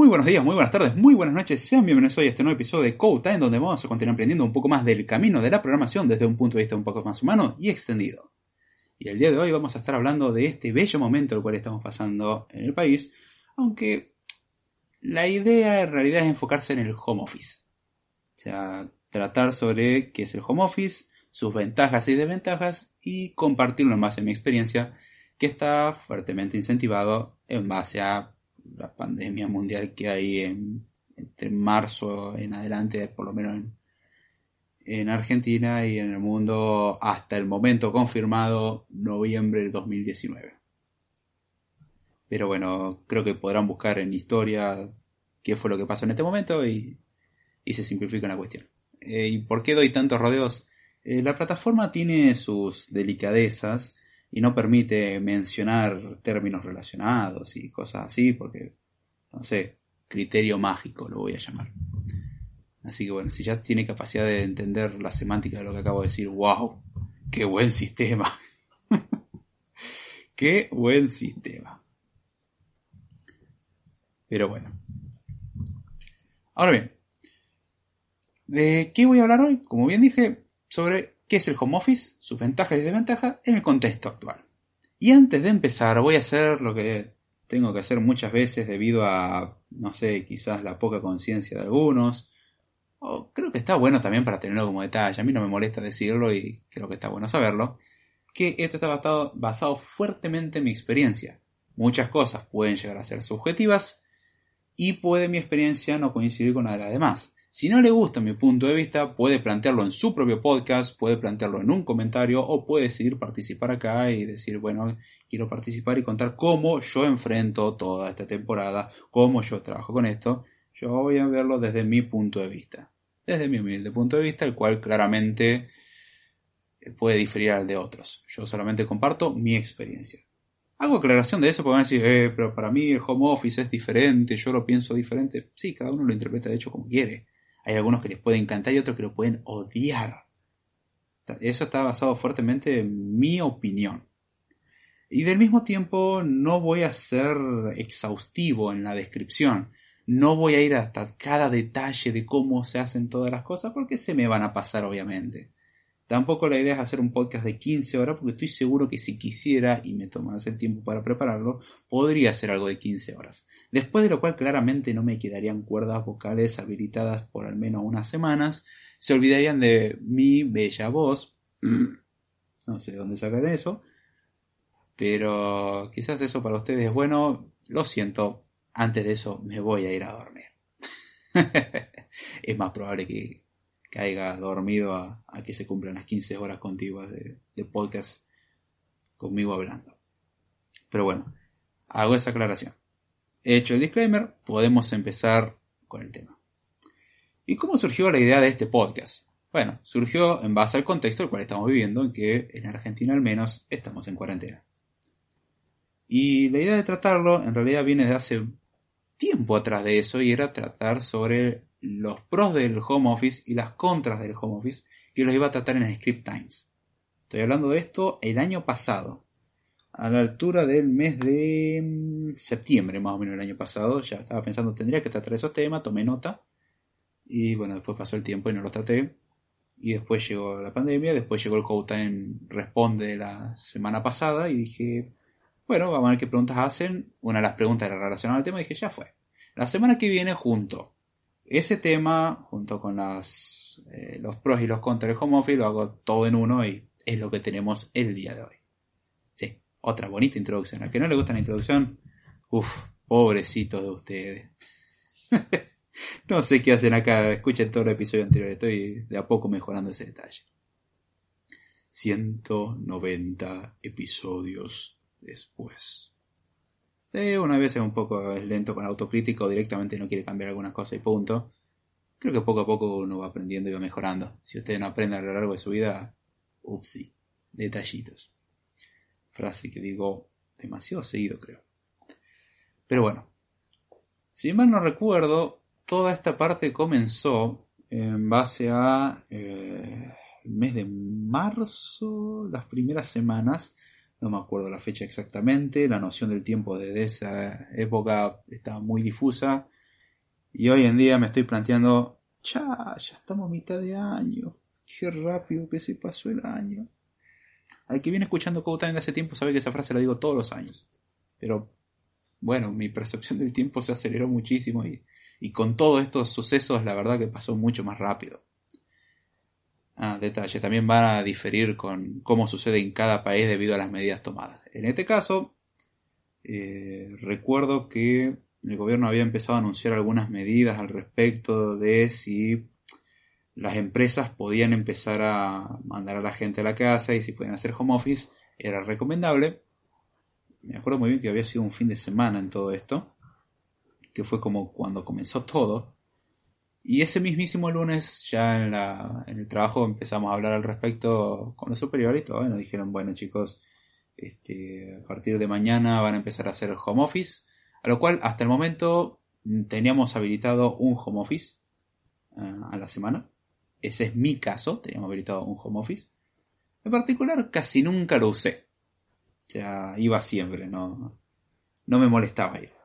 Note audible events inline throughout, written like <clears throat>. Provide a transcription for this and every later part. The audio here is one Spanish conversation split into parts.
Muy buenos días, muy buenas tardes, muy buenas noches. Sean bienvenidos hoy a este nuevo episodio de Code Time, donde vamos a continuar aprendiendo un poco más del camino de la programación desde un punto de vista un poco más humano y extendido. Y el día de hoy vamos a estar hablando de este bello momento el cual estamos pasando en el país, aunque la idea en realidad es enfocarse en el home office. O sea, tratar sobre qué es el home office, sus ventajas y desventajas y compartirlo en base a mi experiencia que está fuertemente incentivado en base a la pandemia mundial que hay en, entre marzo en adelante, por lo menos en, en Argentina y en el mundo hasta el momento confirmado, noviembre de 2019. Pero bueno, creo que podrán buscar en historia qué fue lo que pasó en este momento y, y se simplifica la cuestión. Eh, ¿Y por qué doy tantos rodeos? Eh, la plataforma tiene sus delicadezas y no permite mencionar términos relacionados y cosas así porque, no sé, criterio mágico lo voy a llamar. Así que bueno, si ya tiene capacidad de entender la semántica de lo que acabo de decir, wow, qué buen sistema. <laughs> qué buen sistema. Pero bueno. Ahora bien, ¿de qué voy a hablar hoy? Como bien dije, sobre qué es el home office, sus ventajas y desventajas en el contexto actual. Y antes de empezar, voy a hacer lo que tengo que hacer muchas veces debido a, no sé, quizás la poca conciencia de algunos. O creo que está bueno también para tenerlo como detalle. A mí no me molesta decirlo y creo que está bueno saberlo. Que esto está basado, fuertemente en mi experiencia. Muchas cosas pueden llegar a ser subjetivas y puede mi experiencia no coincidir con la de las demás. Si no le gusta mi punto de vista, puede plantearlo en su propio podcast, puede plantearlo en un comentario o puede decidir participar acá y decir, bueno, quiero participar y contar cómo yo enfrento toda esta temporada, cómo yo trabajo con esto. Yo voy a verlo desde mi punto de vista, desde mi humilde punto de vista, el cual claramente puede diferir al de otros. Yo solamente comparto mi experiencia. Hago aclaración de eso porque van a decir, eh, pero para mí el home office es diferente, yo lo pienso diferente. Sí, cada uno lo interpreta de hecho como quiere. Hay algunos que les puede encantar y otros que lo pueden odiar. Eso está basado fuertemente en mi opinión. Y del mismo tiempo no voy a ser exhaustivo en la descripción. No voy a ir hasta cada detalle de cómo se hacen todas las cosas porque se me van a pasar obviamente. Tampoco la idea es hacer un podcast de 15 horas porque estoy seguro que si quisiera y me tomase el tiempo para prepararlo, podría hacer algo de 15 horas. Después de lo cual claramente no me quedarían cuerdas vocales habilitadas por al menos unas semanas, se olvidarían de mi bella voz. <clears throat> no sé dónde sacar eso, pero quizás eso para ustedes es bueno. Lo siento, antes de eso me voy a ir a dormir. <laughs> es más probable que caiga dormido a, que se cumplan las 15 horas contiguas de, podcast conmigo hablando. Pero bueno, hago esa aclaración. Hecho el disclaimer, podemos empezar con el tema. ¿Y cómo surgió la idea de este podcast? Bueno, surgió en base al contexto el cual estamos viviendo, en que en Argentina al menos estamos en cuarentena. Y la idea de tratarlo en realidad viene de hace tiempo atrás de eso y era tratar sobre los pros del home office y las contras del home office que los iba a tratar en Script Times. Estoy hablando de esto el año pasado, a la altura del mes de mm, septiembre más o menos el año pasado. Ya estaba pensando, tendría que tratar esos temas, tomé nota. Y bueno, después pasó el tiempo y no los traté. Y después llegó la pandemia, después llegó el Code Time Responde la semana pasada y dije, bueno, vamos a ver qué preguntas hacen. Una de las preguntas era relacionada al tema y dije, ya fue. La semana que viene junto ese tema, junto con eh, los pros y los contras del home office, lo hago todo en uno y es lo que tenemos el día de hoy. Sí, otra bonita introducción. A que no le gusta la introducción, uff, pobrecitos de ustedes. <laughs> no sé qué hacen acá, escuchen todo el episodio anterior, estoy de a poco mejorando ese detalle. 190 episodios después. Sí, una vez es un poco lento con autocrítico, directamente no quiere cambiar algunas cosas y punto. Creo que poco a poco uno va aprendiendo y va mejorando. Si usted no aprende a lo largo de su vida, upsi, detallitos. Frase que digo demasiado seguido, creo. Pero bueno, si mal no recuerdo, toda esta parte comenzó en base a eh, el mes de marzo, las primeras semanas, no me acuerdo la fecha exactamente, la noción del tiempo desde esa época estaba muy difusa, Y hoy en día me estoy planteando, ya, ya estamos a mitad de año. Qué rápido que se pasó el año. Al que viene escuchando Code Time de hace tiempo sabe que esa frase la digo todos los años. Pero, bueno, mi percepción del tiempo se aceleró muchísimo y, y con todos estos sucesos la verdad que pasó mucho más rápido. Ah, detalle, también van a diferir con cómo sucede en cada país debido a las medidas tomadas. En este caso, eh, recuerdo que el gobierno había empezado a anunciar algunas medidas al respecto de si las empresas podían empezar a mandar a la gente a la casa y si podían hacer home office, era recomendable. Me acuerdo muy bien que había sido un fin de semana en todo esto, que fue como cuando comenzó todo. Y ese mismísimo lunes, ya en, la, en el trabajo, empezamos a hablar al respecto con los superiores y todo. Y nos dijeron, bueno chicos, este, a partir de mañana van a empezar a hacer home office. A lo cual, hasta el momento, teníamos habilitado un home office uh, a la semana. Ese es mi caso, teníamos habilitado un home office. En particular, casi nunca lo usé. O sea, iba siempre, no, no me molestaba ir.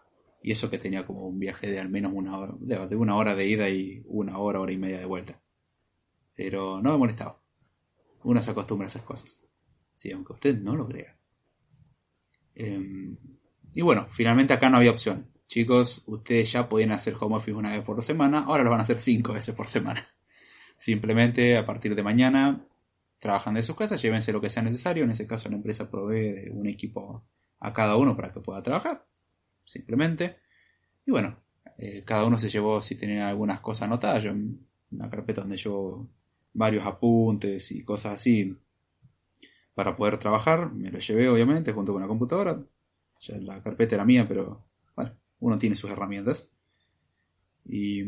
Y eso que tenía como un viaje de al menos una hora, de una hora de ida y una hora, hora y media de vuelta. Pero no me molestaba. Uno se acostumbra a esas cosas. Sí, aunque usted no lo crea. Eh, y bueno, finalmente acá no había opción. Chicos, ustedes ya podían hacer home office una vez por semana, ahora lo van a hacer cinco veces por semana. <laughs> Simplemente a partir de mañana trabajan de sus casas, llévense lo que sea necesario. En ese caso la empresa provee un equipo a cada uno para que pueda trabajar simplemente. Y bueno, eh, cada uno se llevó, si tenía algunas cosas anotadas, yo una carpeta donde llevo varios apuntes y cosas así para poder trabajar, me lo llevé obviamente junto con la computadora. Ya la carpeta era mía, pero bueno, uno tiene sus herramientas. Y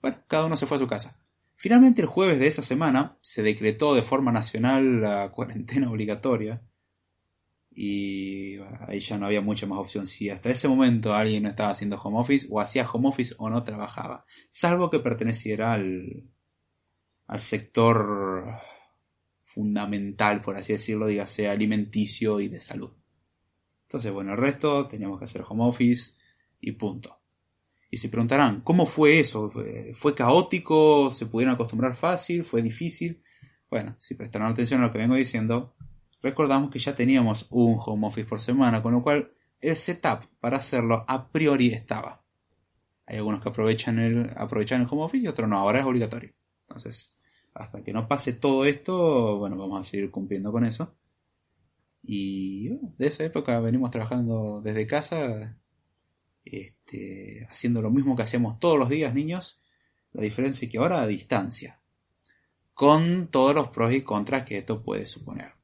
bueno, cada uno se fue a su casa. Finalmente el jueves de esa semana se decretó de forma nacional la cuarentena obligatoria y ahí ya no había mucha más opción. Si hasta ese momento alguien no estaba haciendo home office, o hacía home office o no trabajaba, salvo que perteneciera al, al sector fundamental, por así decirlo, dígase alimenticio y de salud. Entonces, bueno, el resto teníamos que hacer home office y punto. Y se preguntarán, ¿cómo fue eso? ¿Fue caótico? ¿Se pudieron acostumbrar fácil? ¿Fue difícil? Bueno, si prestaron atención a lo que vengo diciendo, recordamos que ya teníamos un home office por semana, con lo cual el setup para hacerlo a priori estaba. Hay algunos que aprovechan el, aprovechan el home office y otros no, ahora es obligatorio. Entonces, hasta que no pase todo esto, bueno, vamos a seguir cumpliendo con eso. Y bueno, de esa época venimos trabajando desde casa, este, haciendo lo mismo que hacíamos todos los días, niños. La diferencia es que ahora a distancia, con todos los pros y contras que esto puede suponer.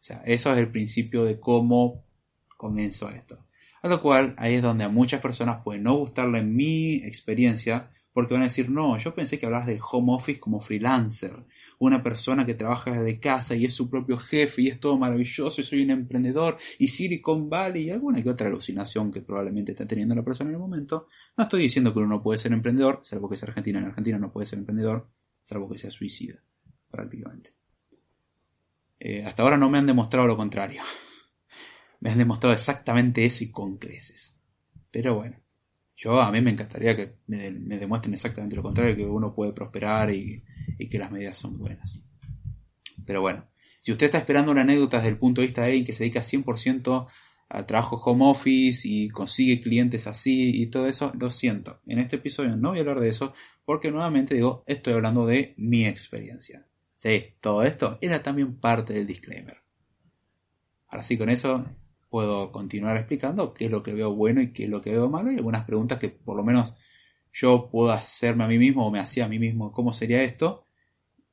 O sea, eso es el principio de cómo comenzó esto. A lo cual ahí es donde a muchas personas puede no gustarle mi experiencia, porque van a decir, no, yo pensé que hablabas del home office como freelancer, una persona que trabaja desde casa y es su propio jefe y es todo maravilloso y soy un emprendedor y Silicon Valley y alguna que otra alucinación que probablemente está teniendo la persona en el momento. No estoy diciendo que uno no puede ser emprendedor, salvo que sea argentino. En Argentina no puede ser emprendedor, salvo que sea suicida, prácticamente. Eh, hasta ahora no me han demostrado lo contrario. <laughs> me han demostrado exactamente eso y con creces. Pero bueno, yo a mí me encantaría que me, demuestren exactamente lo contrario, que uno puede prosperar y, que las medidas son buenas. Pero bueno, si usted está esperando una anécdota desde el punto de vista de alguien que se dedica 100% a trabajo home office y consigue clientes así y todo eso, lo siento. En este episodio no voy a hablar de eso porque nuevamente digo, estoy hablando de mi experiencia. Sí, todo esto era también parte del disclaimer. Ahora sí, con eso puedo continuar explicando qué es lo que veo bueno y qué es lo que veo malo y algunas preguntas que por lo menos yo puedo hacerme a mí mismo o me hacía a mí mismo cómo sería esto.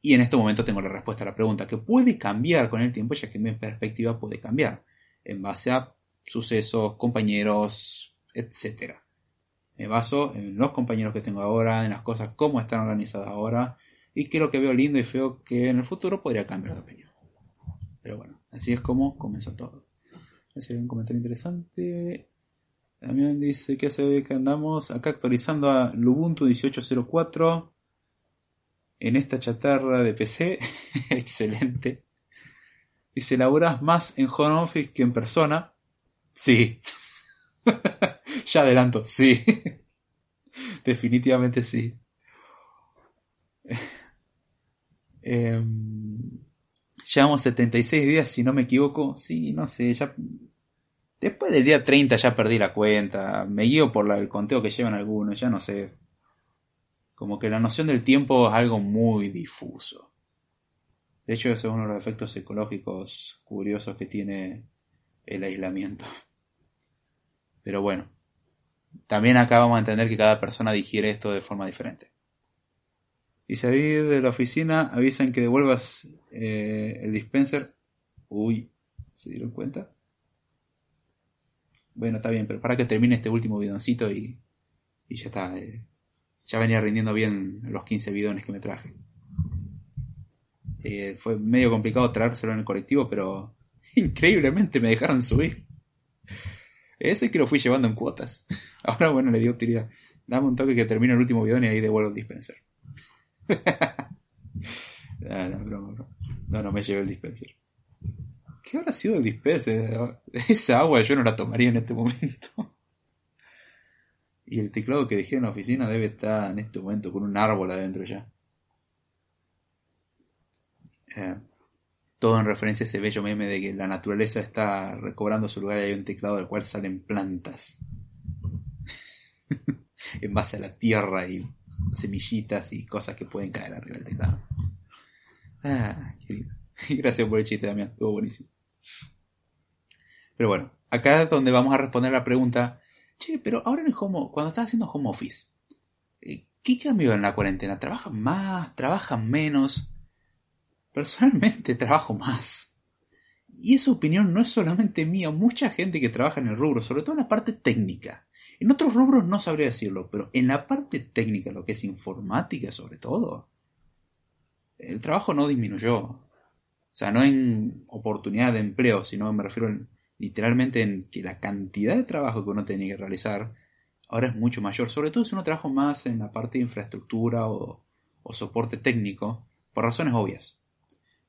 Y en este momento tengo la respuesta a la pregunta, que puede cambiar con el tiempo, ya que mi perspectiva puede cambiar en base a sucesos, compañeros, etc. Me baso en los compañeros que tengo ahora, en las cosas, cómo están organizadas ahora, y lo que veo lindo y feo que en el futuro podría cambiar de opinión. Pero bueno, así es como comenzó todo. Así hay un comentario interesante. También dice que hace que andamos acá actualizando a Lubuntu 18.04 en esta chatarra de PC. <laughs> Excelente. Dice, ¿laburás más en home office que en persona? Sí. <laughs> ya adelanto, sí. <laughs> Definitivamente sí. Em, llevamos 76 días, si no me equivoco. Sí, no sé, ya. Después del día 30 ya perdí la cuenta. Me guío por el conteo que llevan algunos, ya no sé. Como que la noción del tiempo es algo muy difuso. De hecho, ese es uno de los efectos psicológicos curiosos que tiene el aislamiento. Pero bueno, también acá vamos a entender que cada persona digiere esto de forma diferente. Y ahí de la oficina avisan que devuelvas eh, el dispenser. Uy, ¿se dieron cuenta? Bueno, está bien, pero para que termine este último bidoncito y, y ya está. Eh, ya venía rindiendo bien los 15 bidones que me traje. Sí, fue medio complicado traérselo en el colectivo, pero <laughs> increíblemente me dejaron subir. Ese que lo fui llevando en cuotas. <laughs> Ahora, bueno, le dio utilidad. Dame un toque que termine el último bidón y ahí devuelvo el dispenser. <laughs> no, no, me llevé el dispenser. ¿Qué habrá sido el dispenser? <laughs> Esa agua yo no la tomaría en este momento. <laughs> Y el teclado que dejé en la oficina debe estar en este momento con un árbol adentro ya. Eh, todo en referencia a ese bello meme de que la naturaleza está recobrando su lugar y hay un teclado del cual salen plantas. en base a la tierra y semillitas y cosas que pueden caer arriba del teclado. Ah, <laughs> Gracias por el chiste, Damián. Estuvo buenísimo. Pero bueno, acá es donde vamos a responder la pregunta. Che, pero ahora en el home, cuando estás haciendo home office, eh, ¿qué cambió en la cuarentena? ¿Trabajan más? ¿Trabajan menos? Personalmente <laughs> trabajo más. Y esa opinión no es solamente mía, mucha gente que trabaja en el rubro, sobre todo en la parte técnica, en otros rubros no sabría decirlo, pero en la parte técnica, lo que es informática sobre todo, el trabajo no disminuyó. O sea, no en oportunidad de empleo, sino me refiero literalmente en que la cantidad de trabajo que uno tiene que realizar ahora es mucho mayor, sobre todo si uno trabaja más en la parte de infraestructura o soporte técnico, por razones obvias.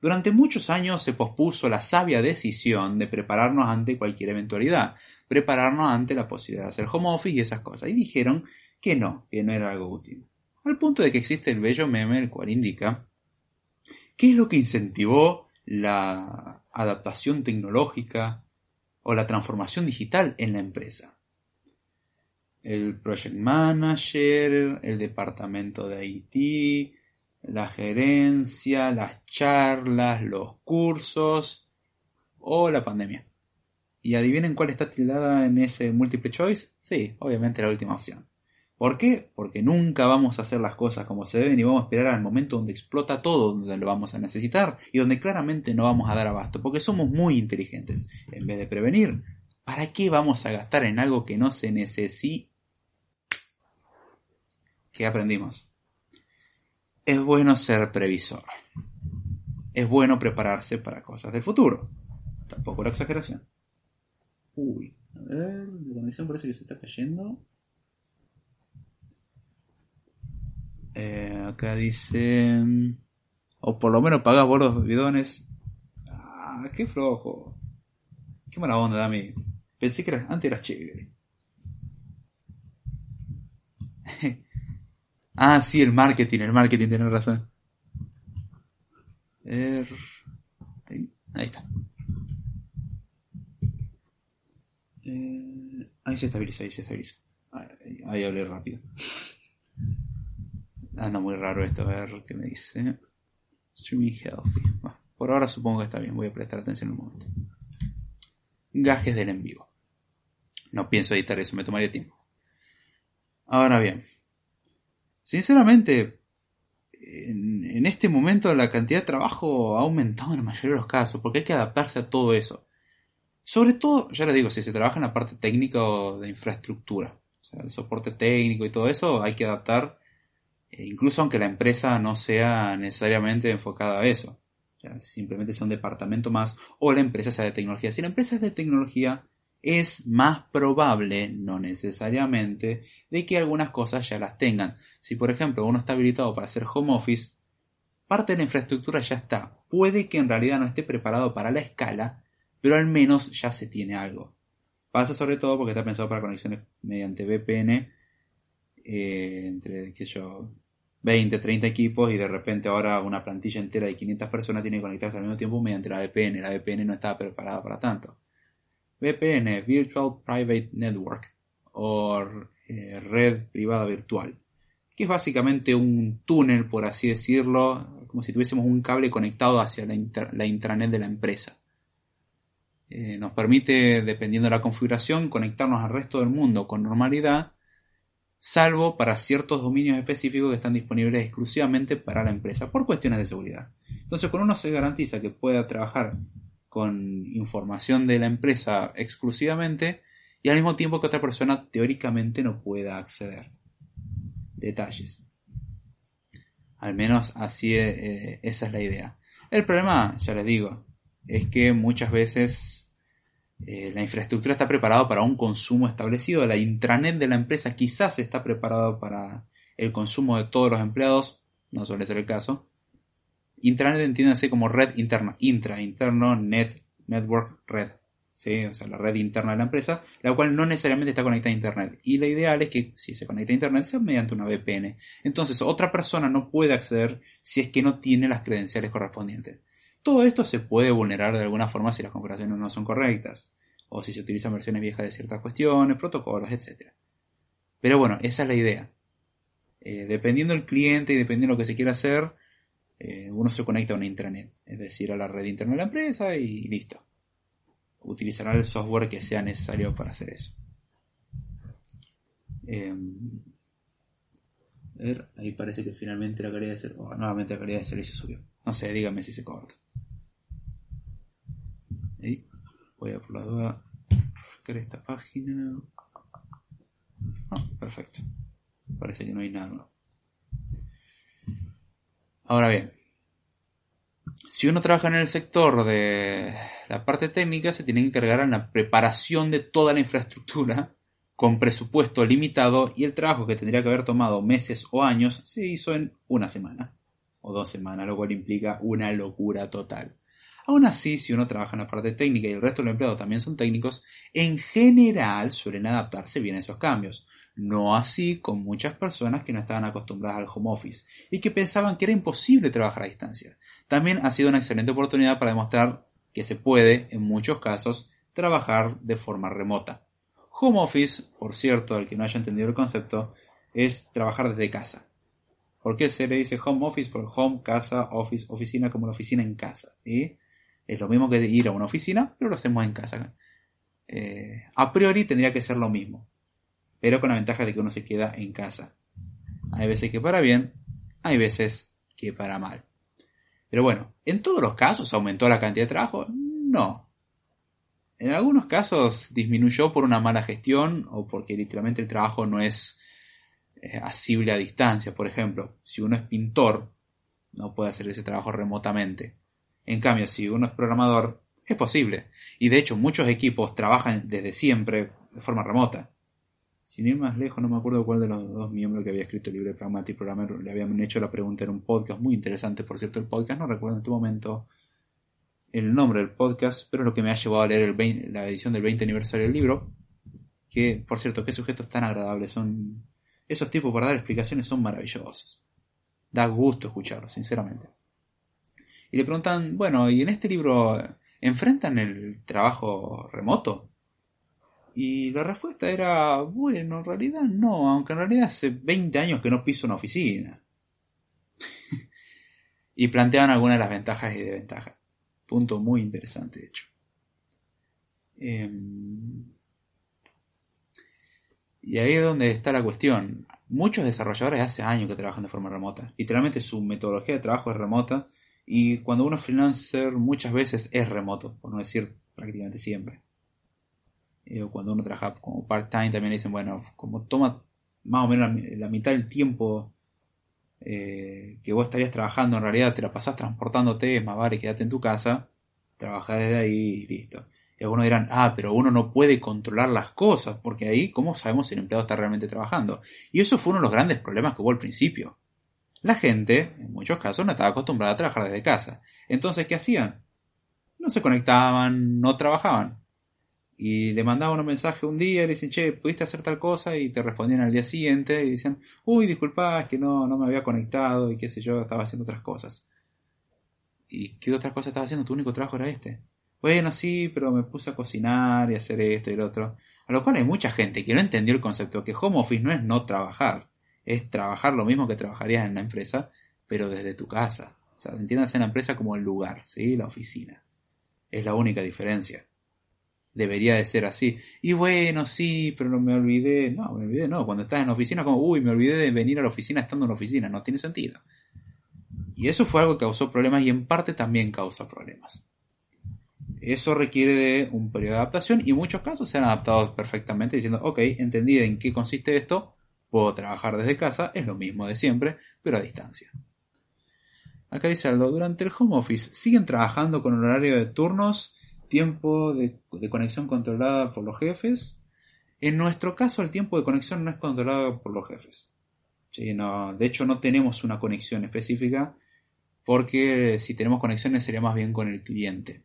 Durante muchos años se pospuso la sabia decisión de prepararnos ante cualquier eventualidad, prepararnos ante la posibilidad de hacer home office y esas cosas, y dijeron que no, que no era algo útil. Al punto de que existe el bello meme, el cual indica qué es lo que incentivó la adaptación tecnológica o la transformación digital en la empresa. El project manager, el departamento de IT, la gerencia, las charlas, los cursos o la pandemia. ¿Y adivinen cuál está tildada en ese multiple choice? Sí, obviamente la última opción. ¿Por qué? Porque nunca vamos a hacer las cosas como se deben y vamos a esperar al momento donde explota todo, donde lo vamos a necesitar y donde claramente no vamos a dar abasto, porque somos muy inteligentes. En vez de prevenir, ¿para qué vamos a gastar en algo que no se necesita? ¿Qué aprendimos? es bueno ser previsor. Es bueno prepararse para cosas del futuro. Tampoco la exageración. Uy, a ver, la conexión parece que se está cayendo. Eh, acá dice... O por lo menos pagas vos los bidones. Ah, qué flojo. Qué mala onda, Dami. Pensé que antes eras chévere. <laughs> Ah, sí, el marketing, el marketing, tiene razón. Er, ahí, está. Eh, ahí se estabiliza, ahí se estabiliza. Ahí, hablé rápido. Anda muy raro esto, a ver qué me dice. Streaming healthy. por ahora supongo que está bien, voy a prestar atención un momento. Gajes del en vivo. No pienso editar eso, me tomaría tiempo. Ahora bien, Sinceramente, en, este momento la cantidad de trabajo ha aumentado en la mayoría de los casos, porque hay que adaptarse a todo eso. Sobre todo, ya les digo, si se trabaja en la parte técnica o de infraestructura, o sea, el soporte técnico y todo eso, hay que adaptar, eh, incluso aunque la empresa no sea necesariamente enfocada a eso. O simplemente sea un departamento más, o la empresa sea de tecnología. Si la empresa es de tecnología, es más probable, no necesariamente, de que algunas cosas ya las tengan. Si por ejemplo uno está habilitado para hacer home office, parte de la infraestructura ya está. Puede que en realidad no esté preparado para la escala, pero al menos ya se tiene algo. Pasa sobre todo porque está pensado para conexiones mediante VPN eh, entre, yo, 20, 30 equipos y de repente ahora una plantilla entera de 500 personas tiene que conectarse al mismo tiempo mediante la VPN. La VPN no estaba preparada para tanto. VPN, Virtual Private Network, o eh, red privada virtual, que es básicamente un túnel, por así decirlo, como si tuviésemos un cable conectado hacia la intranet de la empresa. Eh, nos permite, dependiendo de la configuración, conectarnos al resto del mundo con normalidad, salvo para ciertos dominios específicos que están disponibles exclusivamente para la empresa, por cuestiones de seguridad. Entonces, con uno se garantiza que pueda trabajar con información de la empresa exclusivamente y al mismo tiempo que otra persona teóricamente no pueda acceder. Detalles. Al menos así eh, esa es la idea. El problema, ya les digo, es que muchas veces eh, la infraestructura está preparada para un consumo establecido, la intranet de la empresa quizás está preparado para el consumo de todos los empleados, no suele ser el caso. Intranet entiéndase como red interna, intra, interno, net, network, red. ¿sí? O sea, la red interna de la empresa, la cual no necesariamente está conectada a Internet. Y la ideal es que si se conecta a Internet sea mediante una VPN. Entonces, otra persona no puede acceder si es que no tiene las credenciales correspondientes. Todo esto se puede vulnerar de alguna forma si las configuraciones no son correctas, o si se utilizan versiones viejas de ciertas cuestiones, protocolos, etc. Pero bueno, esa es la idea. Eh, dependiendo del cliente y dependiendo de lo que se quiera hacer, eh, uno se conecta a una intranet, es decir, a la red interna de la empresa y listo. Utilizará el software que sea necesario para hacer eso. Em, a ver, ahí parece que finalmente la calidad de servicio, nuevamente la calidad de servicio subió. No sé, dígame si se corta. Ahí, voy a por la duda buscar esta página. Ah, perfecto. Parece que no hay nada nuevo. Ahora bien, si uno trabaja en el sector de la parte técnica, se tiene que encargar en la preparación de toda la infraestructura con presupuesto limitado y el trabajo que tendría que haber tomado meses o años se hizo en una semana o dos semanas, lo cual implica una locura total. Aún así, si uno trabaja en la parte técnica y el resto de los empleados también son técnicos, en general suelen adaptarse bien a esos cambios. No así con muchas personas que no estaban acostumbradas al home office y que pensaban que era imposible trabajar a distancia. También ha sido una excelente oportunidad para demostrar que se puede, en muchos casos, trabajar de forma remota. Home office, por cierto, al que no haya entendido el concepto, es trabajar desde casa. ¿Por qué se le dice home office? Por home, casa, office, oficina, como la oficina en casa. ¿sí? Es lo mismo que ir a una oficina, pero lo hacemos en casa. Eh, a priori tendría que ser lo mismo pero con la ventaja de que uno se queda en casa. Hay veces que para bien, hay veces que para mal. Pero bueno, ¿en todos los casos aumentó la cantidad de trabajo? No. En algunos casos disminuyó por una mala gestión o porque literalmente el trabajo no es eh, asible a distancia. Por ejemplo, si uno es pintor, no puede hacer ese trabajo remotamente. En cambio, si uno es programador, es posible. Y de hecho, muchos equipos trabajan desde siempre de forma remota. Sin ir más lejos, no me acuerdo cuál de los dos miembros que había escrito el libro de Pragmatic Programmer le habían hecho la pregunta en un podcast muy interesante, por cierto, el podcast, no recuerdo en este momento el nombre del podcast, pero es lo que me ha llevado a leer la edición del 20 aniversario del libro, que, por cierto, qué sujetos tan agradables son. Esos tipos para dar explicaciones son maravillosos. Da gusto escucharlos, sinceramente. Y le preguntan, bueno, ¿y en este libro enfrentan el trabajo remoto? Y la respuesta era, bueno, en realidad no, aunque en realidad hace 20 años que no piso una oficina. <laughs> y planteaban algunas de las ventajas y desventajas. Punto muy interesante, de hecho. Em, y ahí es donde está la cuestión. Muchos desarrolladores hace años que trabajan de forma remota. Literalmente su metodología de trabajo es remota. Y cuando uno es freelancer muchas veces es remoto, por no decir prácticamente siempre. Eh, o cuando uno trabaja como part-time también dicen, bueno, como toma más o menos la, mitad del tiempo eh, que vos estarías trabajando, en realidad te la pasás transportándote, más vale quédate en tu casa, trabajás desde ahí y listo. Y algunos dirán, ah, pero uno no puede controlar las cosas, porque ahí, ¿cómo sabemos si el empleado está realmente trabajando? Y eso fue uno de los grandes problemas que hubo al principio. La gente, en muchos casos, no estaba acostumbrada a trabajar desde casa. Entonces, ¿qué hacían? No se conectaban, no trabajaban. y le mandaba un mensaje un día y le dicen, che, ¿pudiste hacer tal cosa? Y te respondían al día siguiente y decían, uy, disculpa, que no, no me había conectado y qué sé yo, estaba haciendo otras cosas. ¿Y qué otras cosas estaba haciendo? Tu único trabajo era este. Bueno, sí, pero me puse a cocinar y hacer esto y lo otro. A lo cual hay mucha gente que no entendió el concepto que home office no es no trabajar, es trabajar lo mismo que trabajarías en la empresa, pero desde tu casa. O sea, entiendas en la empresa como el lugar, ¿sí? La oficina. Es la única diferencia. Debería de ser así. Y bueno, sí, pero no me olvidé. No, me olvidé, no. Cuando estás en la oficina, como, uy, me olvidé de venir a la oficina estando en la oficina. No tiene sentido. Y eso fue algo que causó problemas y en parte también causa problemas. Eso requiere de un periodo de adaptación y muchos casos se han adaptado perfectamente diciendo, ok, entendí en qué consiste esto, puedo trabajar desde casa, es lo mismo de siempre, pero a distancia. Acá dice algo, durante el home office, ¿siguen trabajando con horario de turnos, tiempo de, conexión controlada por los jefes? En nuestro caso, el tiempo de conexión no es controlado por los jefes. de hecho, no tenemos una conexión específica porque si tenemos conexiones sería más bien con el cliente.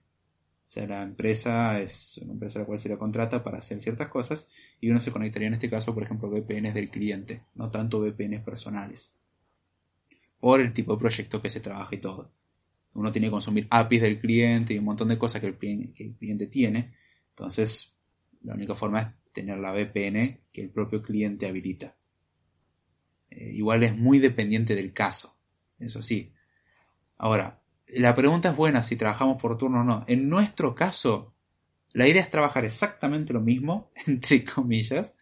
Sea, la empresa es una empresa a la cual se le contrata para hacer ciertas cosas y uno se conectaría en este caso, por ejemplo, VPNs del cliente, no tanto VPNs personales. Por el tipo de proyecto que se trabaja y todo. Uno tiene que consumir APIs del cliente y un montón de cosas que el, cliente tiene. Entonces, la única forma es tener la VPN que el propio cliente habilita. Eh, igual es muy dependiente del caso. Eso sí. Ahora, la pregunta es buena si trabajamos por turno o no. En nuestro caso, la idea es trabajar exactamente lo mismo, <laughs> entre comillas,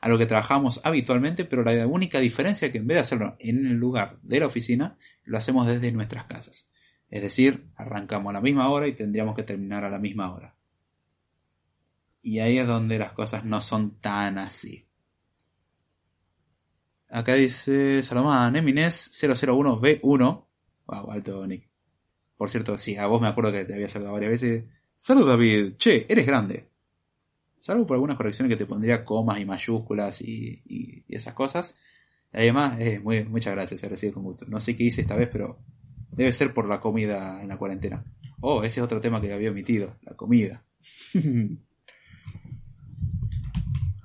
a lo que trabajamos habitualmente, pero la única diferencia es que en vez de hacerlo en el lugar de la oficina, lo hacemos desde nuestras casas. Es decir, arrancamos a la misma hora y tendríamos que terminar a la misma hora. Y ahí es donde las cosas no son tan así. Acá dice Salomán, Emines 001B1. Wow, alto Nick. Por cierto, sí, a vos me acuerdo que te había saludado varias veces. Salud David, che, eres grande. Salvo por algunas correcciones que te pondría comas y mayúsculas y, esas cosas. Además, eh, muchas gracias, se recibe con gusto. No sé qué hice esta vez, pero debe ser por la comida en la cuarentena. Oh, ese es otro tema que había omitido, la comida. <laughs>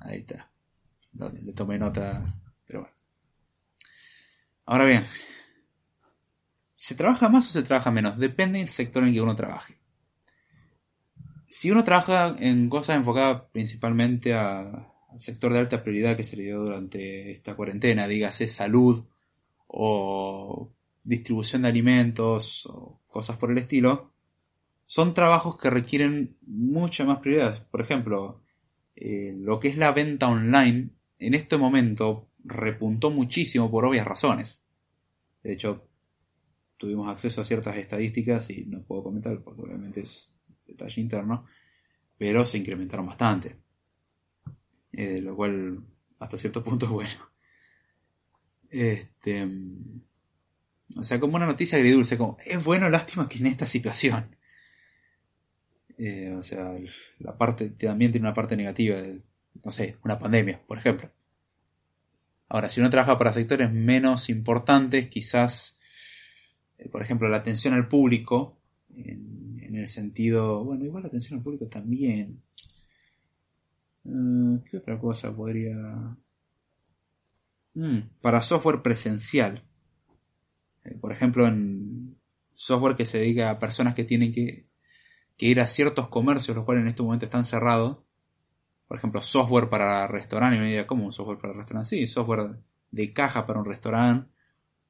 Ahí está. Le tomé nota, pero bueno. Ahora bien, ¿Se trabaja más o se trabaja menos? Depende del sector en que uno trabaje. Si uno trabaja en cosas enfocadas principalmente al sector de alta prioridad que se le dio durante esta cuarentena, dígase salud o distribución de alimentos o cosas por el estilo, son trabajos que requieren mucha más prioridad. Por ejemplo, eh, lo que es la venta online en este momento repuntó muchísimo por obvias razones. De hecho, tuvimos acceso a ciertas estadísticas y no puedo comentar porque obviamente es detalle interno, pero se incrementaron bastante. Eh, lo cual hasta cierto punto es <laughs> bueno. Este, o sea, como una noticia agridulce, como es bueno, lástima que en esta situación. Eh, o sea, la parte también tiene una parte negativa, no sé, una pandemia, por ejemplo. Ahora, si uno trabaja para sectores menos importantes, quizás por ejemplo, la atención al público, en, el sentido, bueno, igual la atención al público también. Eh, ¿Qué otra cosa podría... Mm, para software presencial. Eh, por ejemplo, en software que se dedica a personas que tienen que, que ir a ciertos comercios, los cuales en este momento están cerrados. Por ejemplo, software para restaurante. Y me diría, ¿cómo un software para restaurante? Sí, software de caja para un restaurante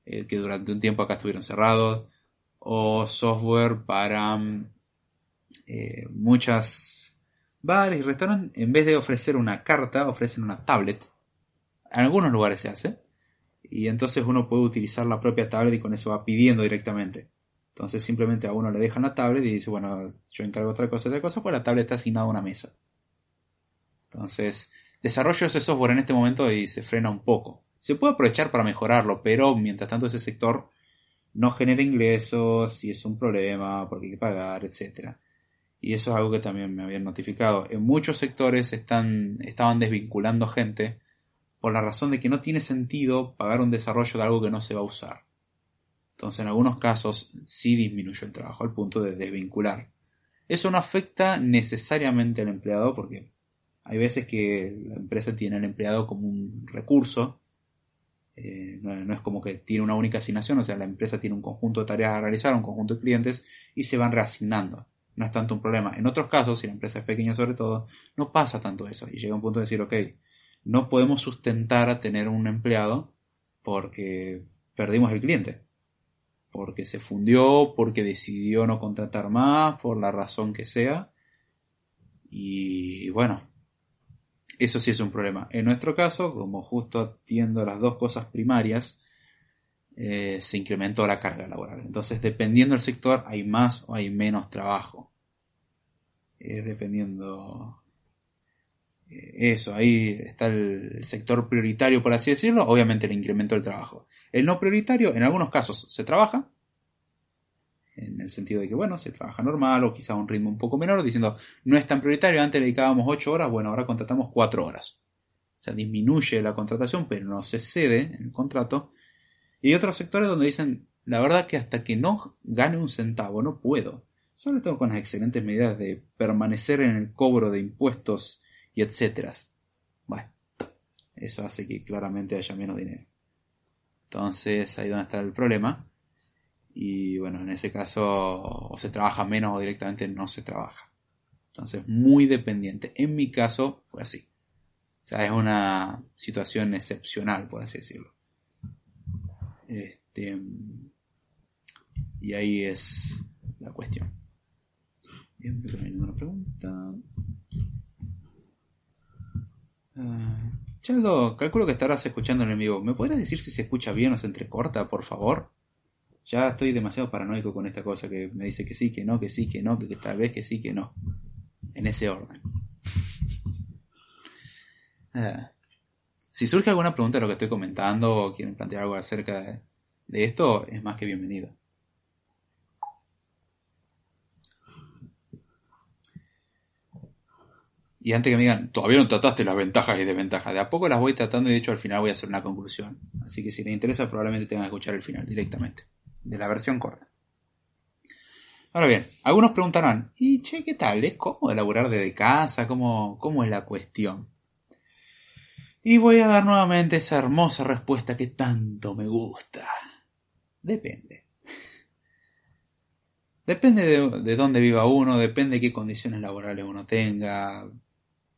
eh, que durante un tiempo acá estuvieron cerrados, o software para mm, eh, muchas bares y restaurantes, en vez de ofrecer una carta, ofrecen una tablet. En algunos lugares se hace. Y entonces uno puede utilizar la propia tablet y con eso va pidiendo directamente. Entonces simplemente a uno le dejan la tablet y dice, bueno, yo encargo otra cosa, otra cosa, pues la tablet está asignada a una mesa. Entonces, desarrollo ese software en este momento y se frena un poco se puede aprovechar para mejorarlo, pero mientras tanto ese sector no genera ingresos y es un problema porque hay que pagar, etc. Y eso es algo que también me habían notificado. En muchos sectores están, estaban desvinculando gente por la razón de que no tiene sentido pagar un desarrollo de algo que no se va a usar. Entonces en algunos casos sí disminuyó el trabajo al punto de desvincular. Eso no afecta necesariamente al empleado porque hay veces que la empresa tiene al empleado como un recurso. Eh, no, es como que tiene una única asignación, o sea, la empresa tiene un conjunto de tareas a realizar, un conjunto de clientes y se van reasignando. No es tanto un problema. En otros casos, si la empresa es pequeña sobre todo, no pasa tanto eso. Y llega un punto de decir, ok, no podemos sustentar a tener un empleado porque perdimos el cliente. Porque se fundió, porque decidió no contratar más, por la razón que sea. Y bueno, eso sí es un problema. En nuestro caso, como justo atiendo las dos cosas primarias, eh, se incrementó la carga laboral. Entonces, dependiendo del sector, hay más o hay menos trabajo. Dependiendo eh, eso, ahí está el sector prioritario, por así decirlo, obviamente el incremento del trabajo. El no prioritario, en algunos casos se trabaja, en el sentido de que, bueno, se trabaja normal o quizá a un ritmo un poco menor, diciendo, no es tan prioritario, antes dedicábamos 8 horas, bueno, ahora contratamos 4 horas. O sea, disminuye la contratación, pero no se cede en el contrato. Y hay otros sectores donde dicen, la verdad que hasta que no gane un centavo, no puedo. Sobre todo con las excelentes medidas de permanecer en el cobro de impuestos y etcétera. Bueno, eso hace que claramente haya menos dinero. Entonces, ahí donde está el problema. Y bueno, en ese caso o se trabaja menos o directamente no se trabaja. Entonces, muy dependiente. En mi caso fue así. O sea, es una situación excepcional, por así decirlo. Este, y ahí es la cuestión. Bien, no hay ninguna pregunta. Uh, Chaldo, calculo que estarás escuchando en el vivo. ¿Me podrías decir si se escucha bien o se entrecorta, por favor? Ya estoy demasiado paranoico con esta cosa que me dice que sí, que no, que sí, que no, que, tal vez que sí, que no. En ese orden. Ah. <laughs> Si surge alguna pregunta de lo que estoy comentando o quieren plantear algo acerca de, esto, es más que bienvenido. Y antes que me digan, todavía no trataste las ventajas y desventajas, de a poco las voy tratando y de hecho al final voy a hacer una conclusión. Así que si te interesa probablemente tengas que escuchar el final directamente de la versión corta. Ahora bien, algunos preguntarán, ¿y che, qué tal? ¿Es cómodo elaborar desde casa? ¿Cómo, ¿Cómo es la cuestión? Y voy a dar nuevamente esa hermosa respuesta que tanto me gusta. Depende. Depende de, de, dónde viva uno, depende de qué condiciones laborales uno tenga.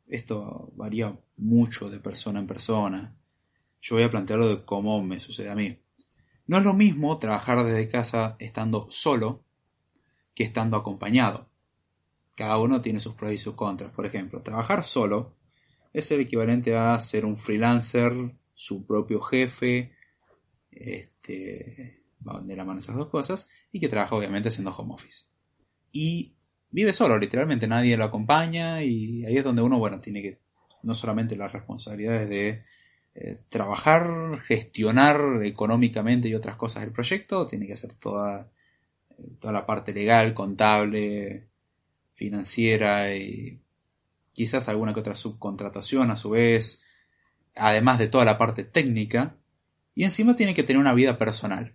Esto varía mucho de persona en persona. Yo voy a plantearlo de cómo me sucede a mí. No es lo mismo trabajar desde casa estando solo que estando acompañado. Cada uno tiene sus pros y sus contras. Por ejemplo, trabajar solo es el equivalente a ser un freelancer, su propio jefe, este, va de la mano esas dos cosas, y que trabaja obviamente haciendo home office. Y vive solo, literalmente nadie lo acompaña y ahí es donde uno, bueno, tiene que no solamente las responsabilidades de eh, trabajar, gestionar económicamente y otras cosas del proyecto, tiene que hacer toda, toda la parte legal, contable, financiera y quizás alguna que otra subcontratación a su vez, además de toda la parte técnica, y encima tiene que tener una vida personal.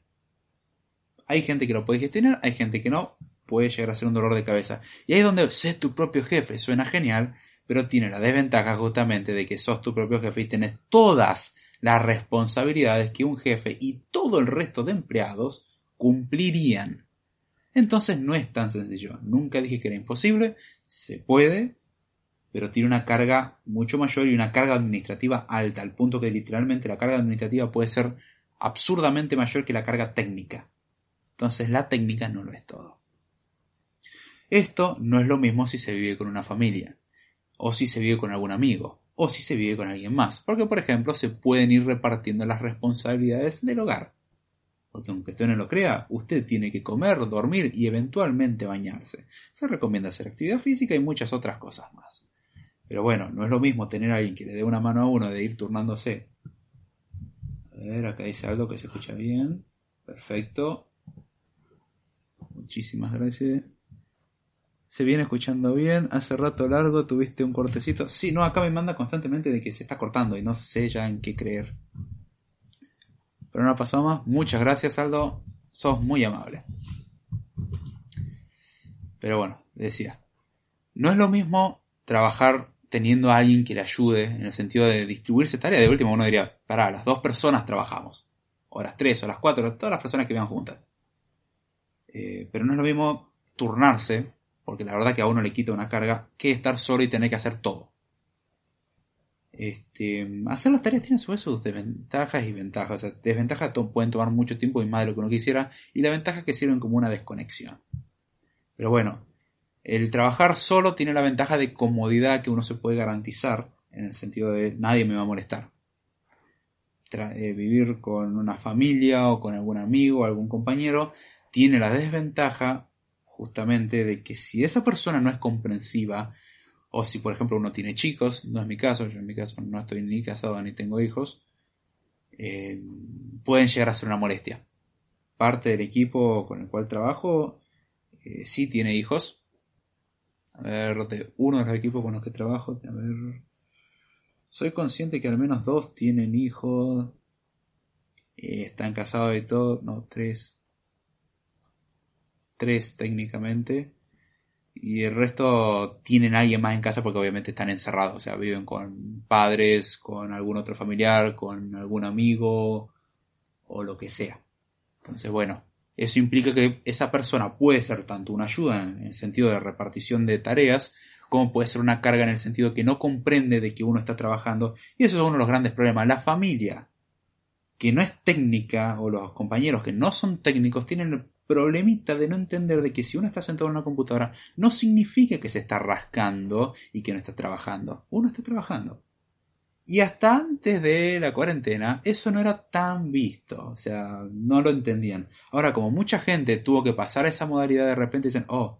Hay gente que lo puede gestionar, hay gente que no, puede llegar a ser un dolor de cabeza. Y ahí es donde sé tu propio jefe, suena genial, pero tiene la desventaja justamente de que sos tu propio jefe y tenés todas las responsabilidades que un jefe y todo el resto de empleados cumplirían. Entonces no es tan sencillo. Nunca dije que era imposible, se puede, pero tiene una carga mucho mayor y una carga administrativa alta, al punto que literalmente la carga administrativa puede ser absurdamente mayor que la carga técnica. Entonces la técnica no lo es todo. Esto no es lo mismo si se vive con una familia o si se vive con algún amigo, o si se vive con alguien más, porque por ejemplo se pueden ir repartiendo las responsabilidades del hogar. Porque aunque usted no lo crea, usted tiene que comer, dormir y eventualmente bañarse. Se recomienda hacer actividad física y muchas otras cosas más. Pero bueno, no es lo mismo tener a alguien que le dé una mano a uno de ir turnándose. A ver, acá dice algo que se escucha bien. Perfecto. Muchísimas gracias se viene escuchando bien, hace rato largo tuviste un cortecito. Sí, no, acá me manda constantemente de que se está cortando y no sé ya en qué creer. Pero no pasado más. Muchas gracias, Aldo. Sos muy amable. Pero bueno, decía, no es lo mismo trabajar teniendo a alguien que le ayude en el sentido de distribuirse tareas. De último uno diría, para las dos personas trabajamos. O las tres, o las cuatro, todas las personas que vivan juntas. Eh, pero no es lo mismo turnarse, porque la verdad que a uno le quita una carga, que estar solo y tener que hacer todo. Este, hacer las tareas tiene sus desventajas y ventajas. O desventajas pueden tomar mucho tiempo y más de lo que uno quisiera, y la ventaja es que sirven como una desconexión. Pero bueno, el trabajar solo tiene la ventaja de comodidad que uno se puede garantizar, en el sentido de nadie me va a molestar. Eh, vivir con una familia o con algún amigo o algún compañero tiene la desventaja justamente de que si esa persona no es comprensiva, o si por ejemplo uno tiene chicos, no es mi caso, yo en mi caso no estoy ni casado ni tengo hijos, eh, pueden llegar a ser una molestia. Parte del equipo con el cual trabajo eh, sí tiene hijos. A ver, de uno de los equipos con los que trabajo, a ver, soy consciente que al menos dos tienen hijos, eh, están casados y todo, no, tres, tres técnicamente y el resto tienen alguien más en casa porque obviamente están encerrados, o sea, viven con padres, con algún otro familiar, con algún amigo o lo que sea. Entonces, bueno, eso implica que esa persona puede ser tanto una ayuda en el sentido de repartición de tareas, como puede ser una carga en el sentido que no comprende de que uno está trabajando. Y eso es uno de los grandes problemas. La familia, que no es técnica, o los compañeros que no son técnicos, tienen problemita de no entender de que si uno está sentado en una computadora no significa que se está rascando y que no está trabajando. Uno está trabajando. Y hasta antes de la cuarentena eso no era tan visto, o sea, no lo entendían. Ahora, como mucha gente tuvo que pasar a esa modalidad, de repente dicen, oh,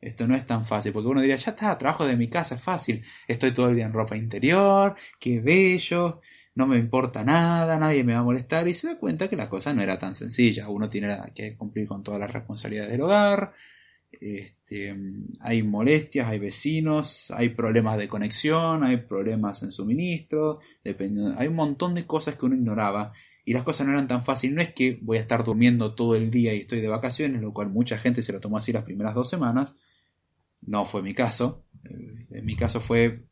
esto no es tan fácil, porque uno diría, ya está, trabajo de mi casa, es fácil, estoy todo el día en ropa interior, qué bello, no me importa nada, nadie me va a molestar y se da cuenta que la cosa no era tan sencilla. Uno tiene que cumplir con todas las responsabilidades del hogar, este, hay molestias, hay vecinos, hay problemas de conexión, hay problemas en suministro, hay un montón de cosas que uno ignoraba y las cosas no eran tan fáciles. No es que voy a estar durmiendo todo el día y estoy de vacaciones, lo cual mucha gente se lo tomó así las primeras dos semanas. No fue mi caso. Eh, en mi caso fue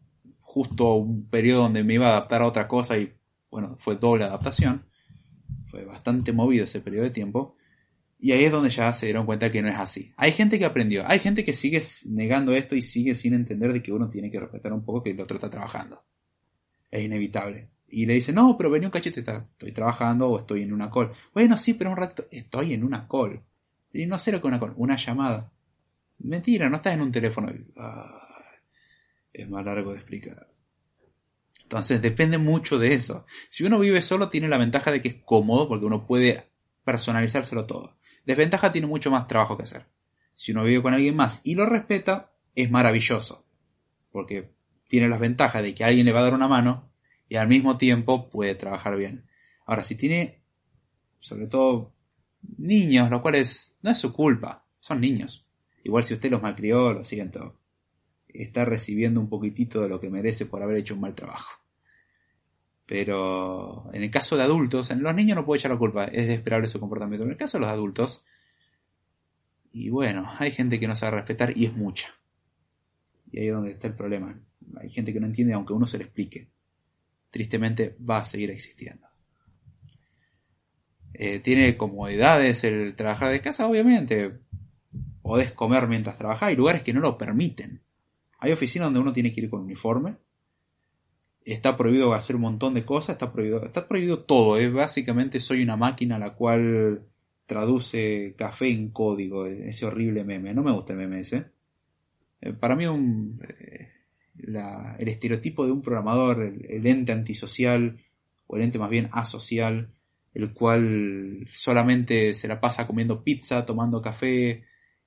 justo un periodo donde me iba a adaptar a otra cosa y bueno, fue doble adaptación. Fue bastante movido ese periodo de tiempo. Y ahí es donde ya se dieron cuenta que no es así. Hay gente que aprendió, hay gente que sigue negando esto y sigue sin entender de que uno tiene que respetar un poco que el otro está trabajando. Es inevitable. Y le dice, no, pero vení un cachete, estoy trabajando o estoy en una call. Bueno, sí, pero un ratito, estoy en una call. Y no sé lo que una call, una llamada. Mentira, no estás en un teléfono. Ah es más largo de explicar. Entonces depende mucho de eso. Si uno vive solo tiene la ventaja de que es cómodo porque uno puede personalizárselo todo. Desventaja tiene mucho más trabajo que hacer. Si uno vive con alguien más y lo respeta, es maravilloso. Porque tiene las ventajas de que alguien le va a dar una mano y al mismo tiempo puede trabajar bien. Ahora, si tiene, sobre todo, niños, lo cual es, no es su culpa, son niños. Igual si usted los malcrió, lo siento está recibiendo un poquitito de lo que merece por haber hecho un mal trabajo. Pero en el caso de adultos, en los niños no puede echar la culpa, es esperable su comportamiento. En el caso de los adultos, y bueno, hay gente que no sabe respetar y es mucha. Y ahí es donde está el problema. Hay gente que no entiende aunque uno se le explique. Tristemente va a seguir existiendo. Eh, tiene comodidades el trabajar de casa, obviamente. Podés comer mientras trabajas. Hay lugares que no lo permiten. Hay oficinas donde uno tiene que ir con uniforme. Está prohibido hacer un montón de cosas, está prohibido, está prohibido todo. Es básicamente soy una máquina la cual traduce café en código, ese horrible meme. No me gusta el meme ese. Eh, para mí un, eh, el estereotipo de un programador, el, ente antisocial, o el ente más bien asocial, el cual solamente se la pasa comiendo pizza, tomando café,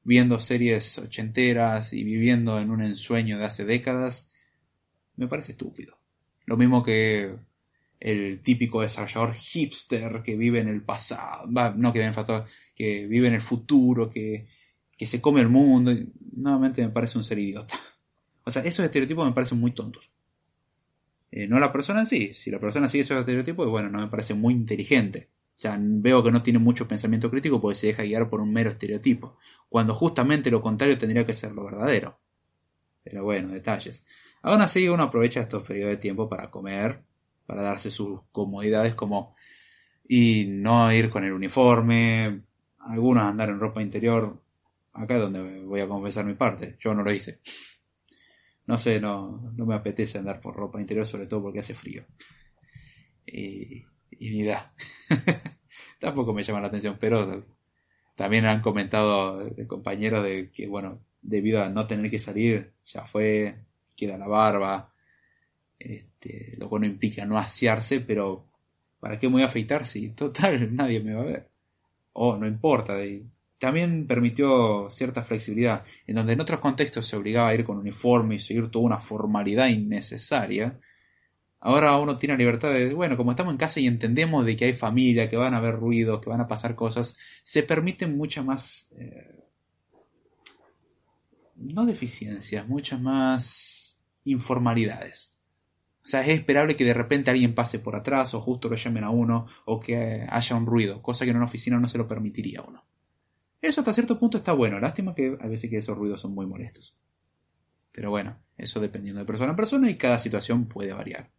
viendo series ochenteras y viviendo en un ensueño de hace décadas, me parece estúpido. Lo mismo que el típico desarrollador hipster que vive en el pasado, no que vive en el que vive en el futuro, que, que se come el mundo. Nuevamente me parece un ser idiota. O sea, esos estereotipos me parecen muy tontos. Eh, no la persona en sí. Si la persona sigue esos estereotipos, bueno, no me parece muy inteligente. O sea, veo que no tiene mucho pensamiento crítico porque se deja guiar por un mero estereotipo, cuando justamente lo contrario tendría que ser lo verdadero. Pero bueno, detalles. Aún así, uno aprovecha estos periodos de tiempo para comer, para darse sus comodidades como y no ir con el uniforme, algunos andar en ropa interior, acá es donde voy a confesar mi parte, yo no lo hice. No sé, no, no me apetece andar por ropa interior, sobre todo porque hace frío. Y, y ni da. Tampoco me llama la atención, pero también han comentado de compañeros de que, bueno, debido a no tener que salir, ya fue, queda la barba, este, lo cual no implica no asearse, pero ¿para qué me voy a afeitar si <laughs> total nadie me va a ver? O no importa, también permitió cierta flexibilidad, en donde en otros contextos se obligaba a ir con uniforme y seguir toda una formalidad innecesaria. Ahora uno tiene libertad de, bueno, como estamos en casa y entendemos de que hay familia, que van a haber ruidos, que van a pasar cosas, se permiten muchas más, eh, no deficiencias, muchas más informalidades. O sea, es esperable que de repente alguien pase por atrás o justo lo llamen a uno o que haya un ruido, cosa que en una oficina no se lo permitiría a uno. Eso hasta cierto punto está bueno, lástima que a veces esos ruidos son muy molestos. Pero bueno, eso dependiendo de persona en persona y cada situación puede variar.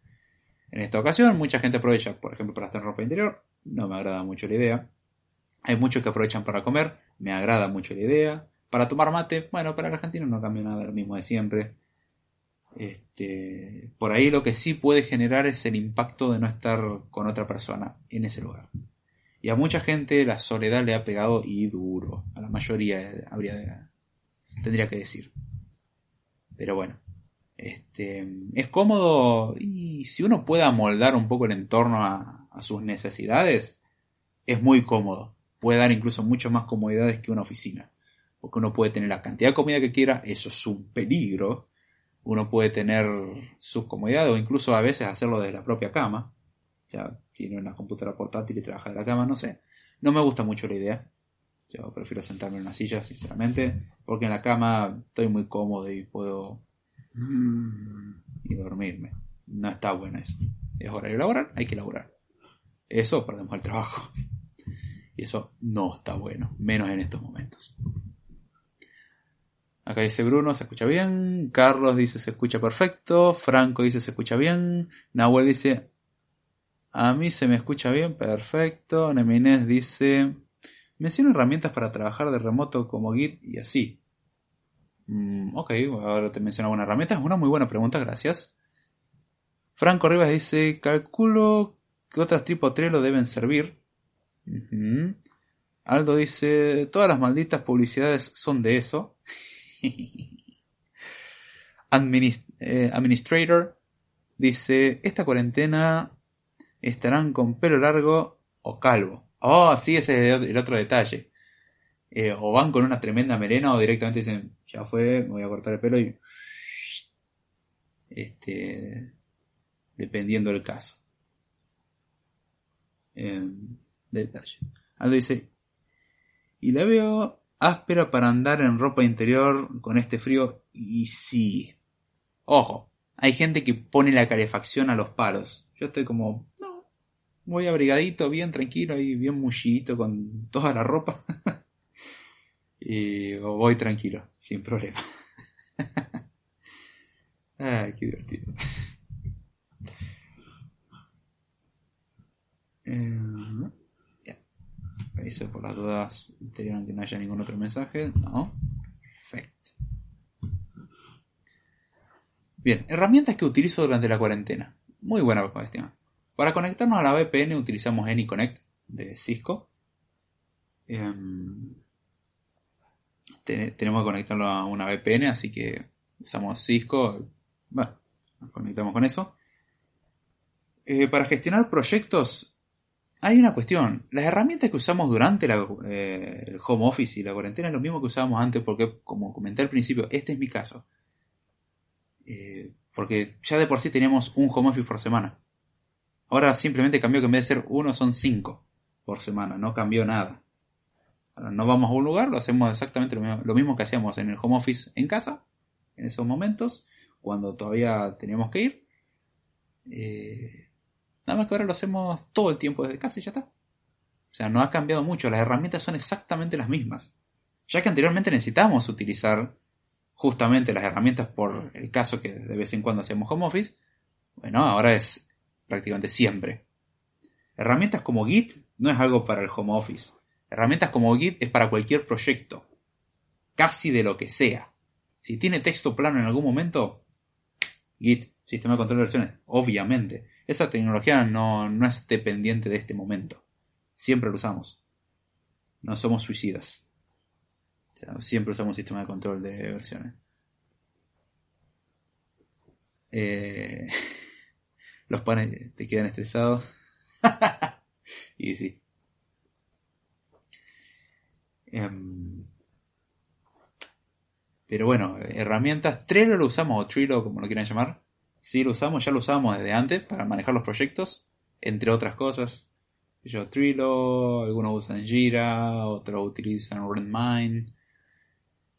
En esta ocasión, mucha gente aprovecha, por ejemplo, para estar en ropa interior, no me agrada mucho la idea. Hay muchos que aprovechan para comer, me agrada mucho la idea. Para tomar mate, bueno, para el argentino no cambia nada, lo mismo de siempre. Este, por ahí lo que sí puede generar es el impacto de no estar con otra persona en ese lugar. Y a mucha gente la soledad le ha pegado y duro. A la mayoría habría tendría que decir. Pero bueno, este, es cómodo y si uno puede amoldar un poco el entorno a, a sus necesidades, es muy cómodo. Puede dar incluso mucho más comodidades que una oficina. Porque uno puede tener la cantidad de comida que quiera, eso es un peligro uno puede tener sus comodidades o incluso a veces hacerlo desde la propia cama. Ya tiene una computadora portátil y trabaja de la cama, no sé. No me gusta mucho la idea. Yo prefiero sentarme en una silla, sinceramente, porque en la cama estoy muy cómodo y puedo y dormirme. No está bueno eso. Es hora de laborar, hay que laborar. Eso perdemos el trabajo. Y eso no está bueno, menos en estos momentos. Acá dice Bruno, se escucha bien. Carlos dice, se escucha perfecto. Franco dice, se escucha bien. Nahuel dice, a mí se me escucha bien, perfecto. Neminés dice, menciona herramientas para trabajar de remoto como Git y así. Mm, ok, ahora te menciono alguna herramienta. Es una muy buena pregunta, gracias. Franco Rivas dice, calculo que otras tipo Trello deben servir. Aldo dice, todas las malditas publicidades son de eso. <laughs> Eh, administrator dice, esta cuarentena estarán con pelo largo o calvo. Oh, sí, ese es el otro detalle. Eh, o van con una tremenda melena o directamente dicen, ya fue, me voy a cortar el pelo y... Este, dependiendo del caso. Em, detalle. Aldo dice, y la veo áspera para andar en ropa interior con este frío y sí. Ojo, hay gente que pone la calefacción a los palos. Yo estoy como, no, voy abrigadito, bien tranquilo y bien mullidito con toda la ropa. <laughs> y voy tranquilo, sin problema. <laughs> Ay, qué divertido. <laughs> eh, eso por las dudas anteriores que no haya ningún otro mensaje. No. Perfecto. Bien, herramientas que utilizo durante la cuarentena. Muy buena cuestión. Para conectarnos a la VPN utilizamos AnyConnect de Cisco. Em, tenemos que conectarlo a una VPN, así que usamos Cisco. Bueno, nos conectamos con eso. Eh, para gestionar proyectos hay una cuestión. Las herramientas que usamos durante eh, el home office y la cuarentena es lo mismo que usábamos antes, porque, como comenté al principio, este es mi caso. Eh, porque ya de por sí teníamos un home office por semana. Ahora simplemente cambió que en vez de ser uno son cinco por semana, no cambió nada. No vamos a un lugar, lo hacemos exactamente lo mismo, que hacíamos en el home office en casa, en esos momentos, cuando todavía teníamos que ir. Eh, Nada más que ahora lo hacemos todo el tiempo desde casa y ya está. O sea, no ha cambiado mucho, las herramientas son exactamente las mismas. Ya que anteriormente necesitábamos utilizar justamente las herramientas por el caso que de vez en cuando hacemos home office, bueno, ahora es prácticamente siempre. Herramientas como Git no es algo para el home office. Herramientas como Git es para cualquier proyecto. Casi de lo que sea. Si tiene texto plano en algún momento, Git, sistema de control de versiones, obviamente. Esa tecnología no, no es dependiente de este momento. Siempre lo usamos. No somos suicidas. siempre usamos sistema de control de versiones. Eh, <laughs> los panes te quedan estresados. <laughs> y sí. Em, pero bueno, herramientas. Trello lo usamos, o Trello, como lo quieran llamar. Sí, lo usamos, ya lo usamos desde antes para manejar los proyectos, entre otras cosas. Yo Trello, algunos usan Jira, otros utilizan Redmine.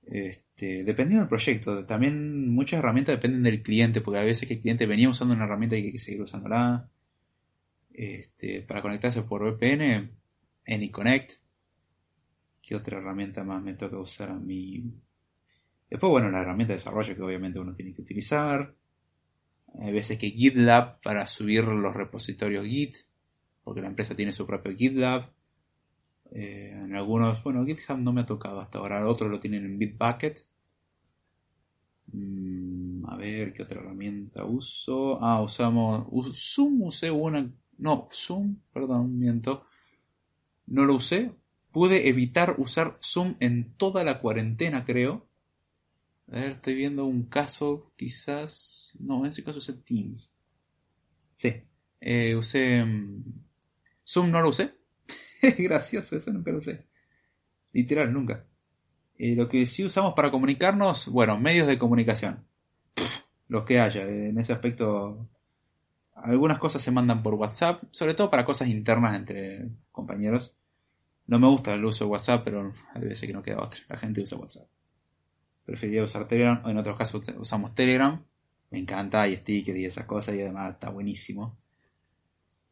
Este, dependiendo del proyecto, también muchas herramientas dependen del cliente, porque a veces que el cliente venía usando una herramienta y hay que seguir usándola. Este, para conectarse por VPN, AnyConnect. ¿Qué otra herramienta más me toca usar a mí? Después, bueno, la herramienta de desarrollo que obviamente uno tiene que utilizar. Hay veces que GitLab para subir los repositorios Git, porque la empresa tiene su propio GitLab. Eh, en algunos, bueno, GitHub no me ha tocado hasta ahora, otros lo tienen en Bitbucket. Mm, a ver, ¿qué otra herramienta uso? Ah, usamos Zoom, usé una, no, Zoom, perdón, miento. No lo usé. Pude evitar usar Zoom en toda la cuarentena, creo. A ver, estoy viendo un caso, quizás. No, en ese caso usé Teams. Sí. Eh, usé. Mm, Zoom no lo usé. <laughs> Gracioso, eso nunca lo usé. Literal, nunca. Eh, lo que sí usamos para comunicarnos, bueno, medios de comunicación. los que haya. En ese aspecto, algunas cosas se mandan por WhatsApp, sobre todo para cosas internas entre compañeros. No me gusta el uso de WhatsApp, pero hay veces que no queda otra. La gente usa WhatsApp. Preferiría usar Telegram, o en otros casos usamos Telegram, me encanta, hay stickers y esas cosas, y además está buenísimo.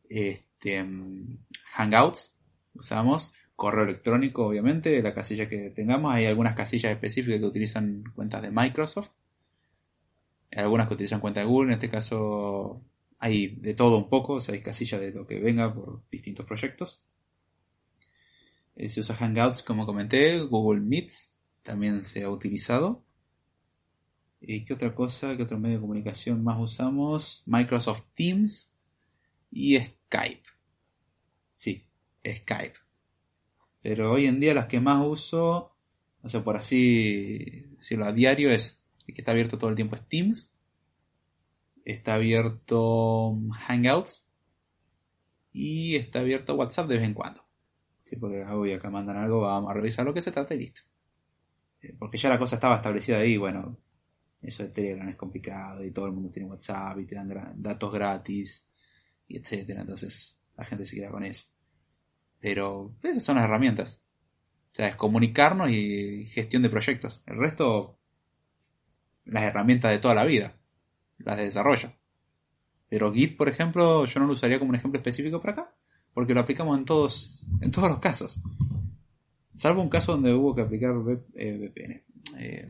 Este, mm, Hangouts, usamos. Correo electrónico, obviamente, la casilla que tengamos, hay algunas casillas específicas que utilizan cuentas de Microsoft, hay algunas que utilizan cuentas de Google, en este caso hay de todo un poco, o sea, hay casillas de lo que venga por distintos proyectos. Eh, se usa Hangouts, como comenté, Google Meets, también se ha utilizado. ¿Y qué otra cosa? ¿Qué otro medio de comunicación más usamos? Microsoft Teams y Skype. Sí, Skype. Pero hoy en día las que más uso, o sea, por así decirlo a diario, es el que está abierto todo el tiempo es Teams. Está abierto Hangouts. Y está abierto WhatsApp de vez en cuando. Sí, porque hoy acá mandan algo, vamos a revisar lo que se trata y listo. Eh, porque ya la cosa estaba establecida ahí, bueno, eso de Telegram es complicado y todo el mundo tiene WhatsApp y te dan datos gratis y etcétera, entonces la gente se queda con eso. Pero esas son las herramientas. O sea, es comunicarnos y gestión de proyectos. El resto, las herramientas de toda la vida, las de desarrollo. Pero Git, por ejemplo, yo no lo usaría como un ejemplo específico para acá, porque lo aplicamos en todos, en todos los casos. Salvo un caso donde hubo que aplicar VPN. Eh,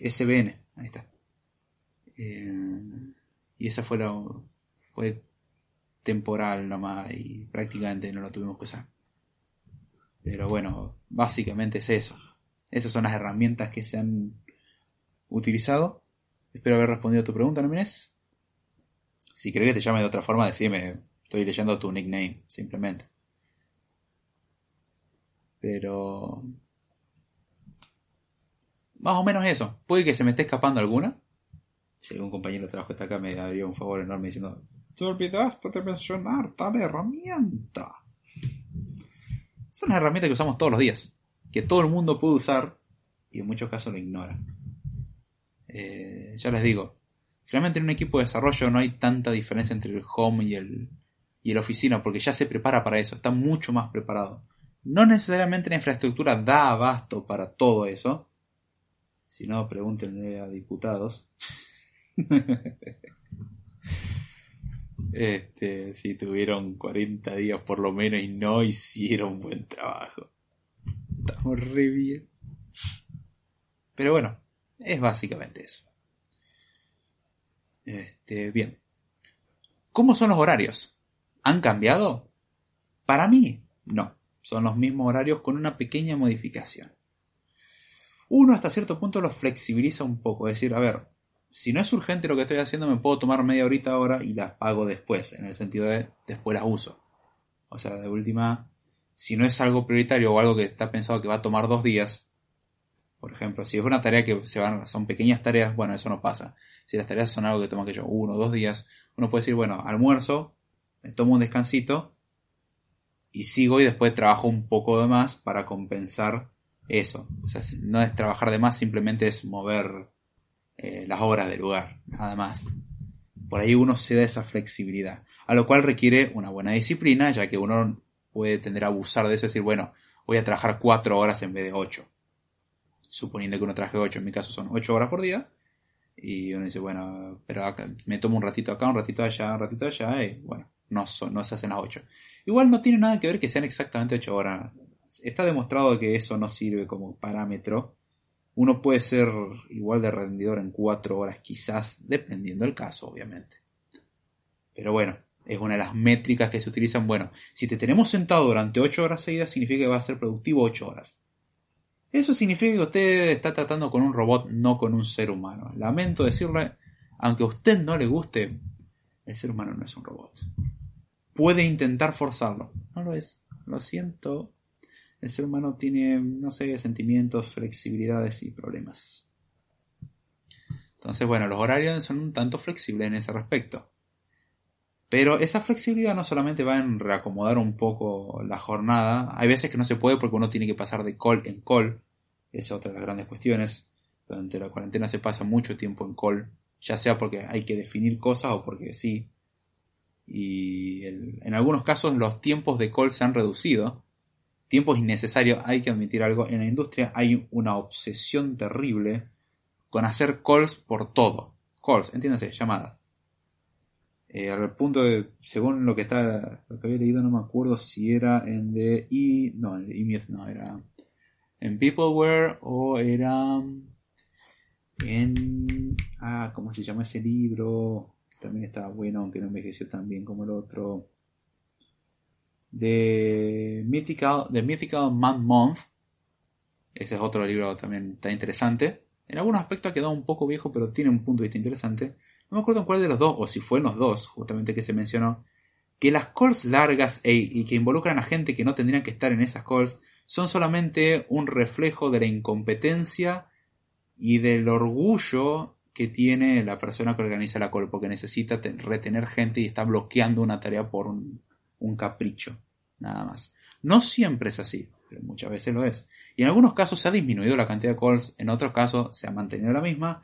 SBN, ahí está. Eh, y esa fue, la, fue temporal nomás y prácticamente no lo tuvimos que usar. Pero bueno, básicamente es eso. Esas son las herramientas que se han utilizado. Espero haber respondido a tu pregunta, ¿no, Si querés que te llame de otra forma, decime. Estoy leyendo tu nickname, simplemente. Pero... Más o menos eso. Puede que se me esté escapando alguna. Si algún compañero de trabajo está acá, me daría un favor enorme diciendo, te olvidaste de mencionar tal herramienta. Es una herramienta que usamos todos los días, que todo el mundo puede usar y en muchos casos lo ignora. Eh, ya les digo, realmente en un equipo de desarrollo no hay tanta diferencia entre el home y el, y el oficina, porque ya se prepara para eso, está mucho más preparado. No necesariamente la infraestructura da abasto para todo eso. Si no, pregúntenle a diputados. <laughs> Este, si tuvieron 40 días por lo menos y no hicieron buen trabajo. Estamos re bien. Pero bueno, es básicamente eso. Este, bien. ¿Cómo son los horarios? ¿Han cambiado? Para mí, no. Son los mismos horarios con una pequeña modificación. Uno hasta cierto punto los flexibiliza un poco. Es decir, a ver, si no es urgente lo que estoy haciendo, me puedo tomar media horita ahora y las pago después, en el sentido de después las uso. O sea, de última, si no es algo prioritario o algo que está pensado que va a tomar dos días, por ejemplo, si es una tarea que se van, son pequeñas tareas, bueno, eso no pasa. Si las tareas son algo que toma que yo uno o dos días, uno puede decir, bueno, almuerzo, tomo un descansito y sigo y después trabajo un poco de más para compensar eso. O sea, no es trabajar de más, simplemente es mover eh, las horas del lugar, nada más. Por ahí uno se da esa flexibilidad, a lo cual requiere una buena disciplina, ya que uno puede tender a abusar de eso decir, bueno, voy a trabajar cuatro horas en vez de ocho. Suponiendo que uno trabaje ocho, en mi caso son ocho horas por día, y uno dice, bueno, pero acá, me tomo un ratito acá, un ratito allá, un ratito allá, y bueno, no, se hacen las ocho. Igual no tiene nada que ver que sean exactamente ocho horas. Está demostrado que eso no sirve como parámetro uno puede ser igual de rendidor en cuatro horas quizás, dependiendo del caso, obviamente. Pero bueno, es una de las métricas que se utilizan. Bueno, si te tenemos sentado durante ocho horas seguidas, significa que va a ser productivo ocho horas. Eso significa que usted está tratando con un robot, no con un ser humano. Lamento decirle, aunque a usted no le guste, el ser humano no es un robot. Puede intentar forzarlo. No lo es. Lo siento el ser humano tiene, no sé, sentimientos, flexibilidades y problemas. Entonces, bueno, los horarios son un tanto flexibles en ese respecto. Pero esa flexibilidad no solamente va en reacomodar un poco la jornada, hay veces que no se puede porque uno tiene que pasar de call en call, esa es otra de las grandes cuestiones. Durante la cuarentena se pasa mucho tiempo en call, ya sea porque hay que definir cosas o porque sí. Y en algunos casos los tiempos de call se han reducido, tiempos innecesarios, hay que admitir algo, en la industria hay una obsesión terrible con hacer calls por todo. Calls, entiéndase, llamadas. Eh, al punto de, según lo que está, lo que había leído, no me acuerdo si era en The E, no, en E no, era en Peopleware o era en, ah, ¿cómo se llama ese libro? también estaba bueno, aunque no envejeció tan bien como el otro de Mythical, The Mythical Man Month. Ese es otro libro también está interesante. En algunos aspectos ha quedado un poco viejo, pero tiene un punto de vista interesante. No me acuerdo en cuál de los dos, o si fue en los dos, justamente que se mencionó, que las calls largas y que involucran a gente que no tendrían que estar en esas calls son solamente un reflejo de la incompetencia y del orgullo que tiene la persona que organiza la call, porque necesita retener gente y está bloqueando una tarea por un capricho nada más. No siempre es así, pero muchas veces lo es. Y en algunos casos se ha disminuido la cantidad de calls, en otros casos se ha mantenido la misma,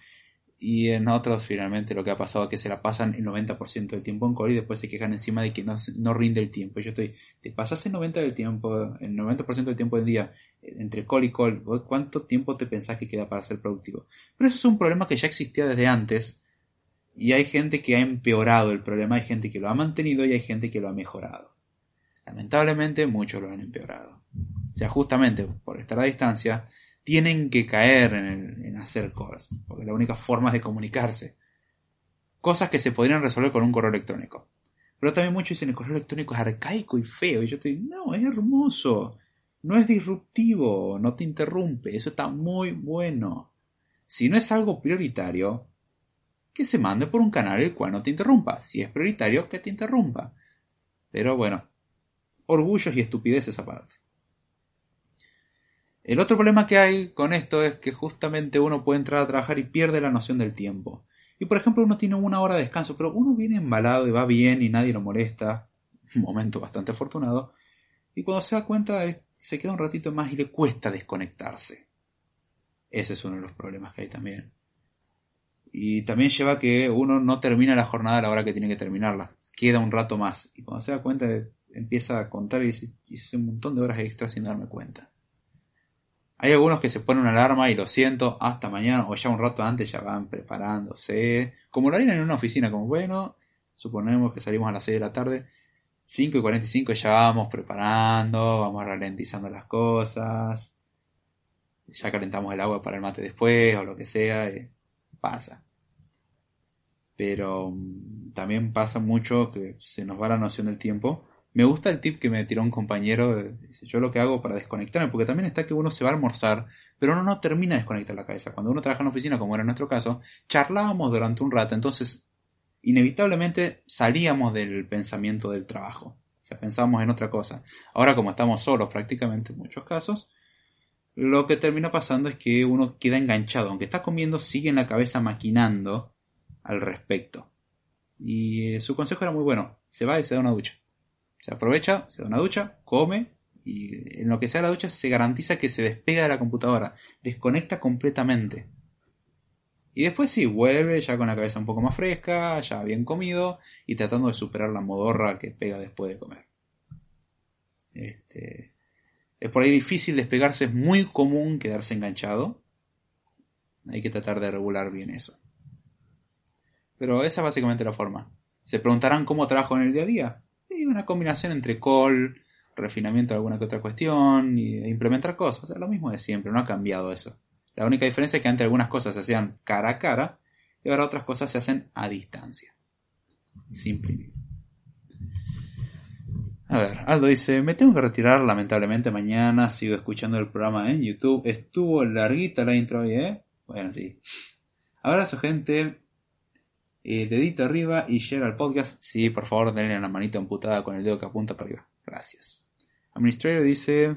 y en otros finalmente lo que ha pasado es que se la pasan el 90% del tiempo en call y después se quejan encima de que no, no rinde el tiempo. Yo estoy, te pasas el 90% del tiempo, el 90% del tiempo del día entre call y call, ¿cuánto tiempo te pensás que queda para ser productivo? Pero eso es un problema que ya existía desde antes y hay gente que ha empeorado el problema, hay gente que lo ha mantenido y hay gente que lo ha mejorado. Lamentablemente muchos lo han empeorado. O sea, justamente por estar a distancia, tienen que caer en, hacer cosas, porque la única forma es de comunicarse. Cosas que se podrían resolver con un correo electrónico. Pero también muchos dicen el correo electrónico es arcaico y feo. Y yo estoy, no, es hermoso. No es disruptivo, no te interrumpe. Eso está muy bueno. Si no es algo prioritario, que se mande por un canal el cual no te interrumpa. Si es prioritario, que te interrumpa. Pero bueno, orgullos y estupideces aparte. El otro problema que hay con esto es que justamente uno puede entrar a trabajar y pierde la noción del tiempo. Y por ejemplo uno tiene una hora de descanso, pero uno viene embalado y va bien y nadie lo molesta. <laughs> Un momento bastante afortunado. Y cuando se da cuenta se queda un ratito más y le cuesta desconectarse. Ese es uno de los problemas que hay también. Y también lleva a que uno no termina la jornada a la hora que tiene que terminarla. Queda un rato más. Y cuando se da cuenta empieza a contar y dice, hice un montón de horas extras sin darme cuenta. Hay algunos que se ponen una alarma y lo siento, hasta mañana o ya un rato antes ya van preparándose, como lo harían en una oficina, como bueno, Suponemos que salimos a las 6 de la tarde. 5 y 45 ya vamos preparando, vamos ralentizando las cosas. Ya calentamos el agua para el mate después o lo que sea. Pasa. Pero mm, también pasa mucho que se nos va la noción del tiempo. Me gusta el tip que me tiró un compañero. Dice, yo lo que hago para desconectarme, porque también está que uno se va a almorzar, pero uno no termina de desconectar la cabeza. Cuando uno trabaja en la oficina, como era nuestro caso, charlábamos durante un rato, entonces inevitablemente salíamos del pensamiento del trabajo. O sea, pensábamos en otra cosa. Ahora, como estamos solos prácticamente en muchos casos, lo que termina pasando es que uno queda enganchado. Aunque está comiendo, sigue en la cabeza maquinando al respecto. Y eh, su consejo era muy bueno. Se va y se da una ducha. Se aprovecha, se da una ducha, come y en lo que sea la ducha se garantiza que se despega de la computadora. Desconecta completamente. Y después sí, vuelve ya con la cabeza un poco más fresca, ya bien comido y tratando de superar la modorra que pega después de comer. Este, es por ahí difícil despegarse, es muy común quedarse enganchado. Hay que tratar de regular bien eso. Pero esa es básicamente la forma. Se preguntarán cómo trabajo en el día a día. Y una combinación entre call, refinamiento de alguna que otra cuestión y implementar cosas. O sea, lo mismo de siempre, no ha cambiado eso. La única diferencia es que antes algunas cosas se hacían cara a cara y ahora otras cosas se hacen a distancia. Simple. A ver, Aldo dice, me tengo que retirar lamentablemente mañana, sigo escuchando el programa en YouTube. Estuvo larguita la intro hoy, ¿eh? Bueno, sí. Abrazo gente, eh, dedito arriba y share al podcast. Sí, por favor, denle la manita amputada con el dedo que apunta para arriba. Gracias. Administrator dice,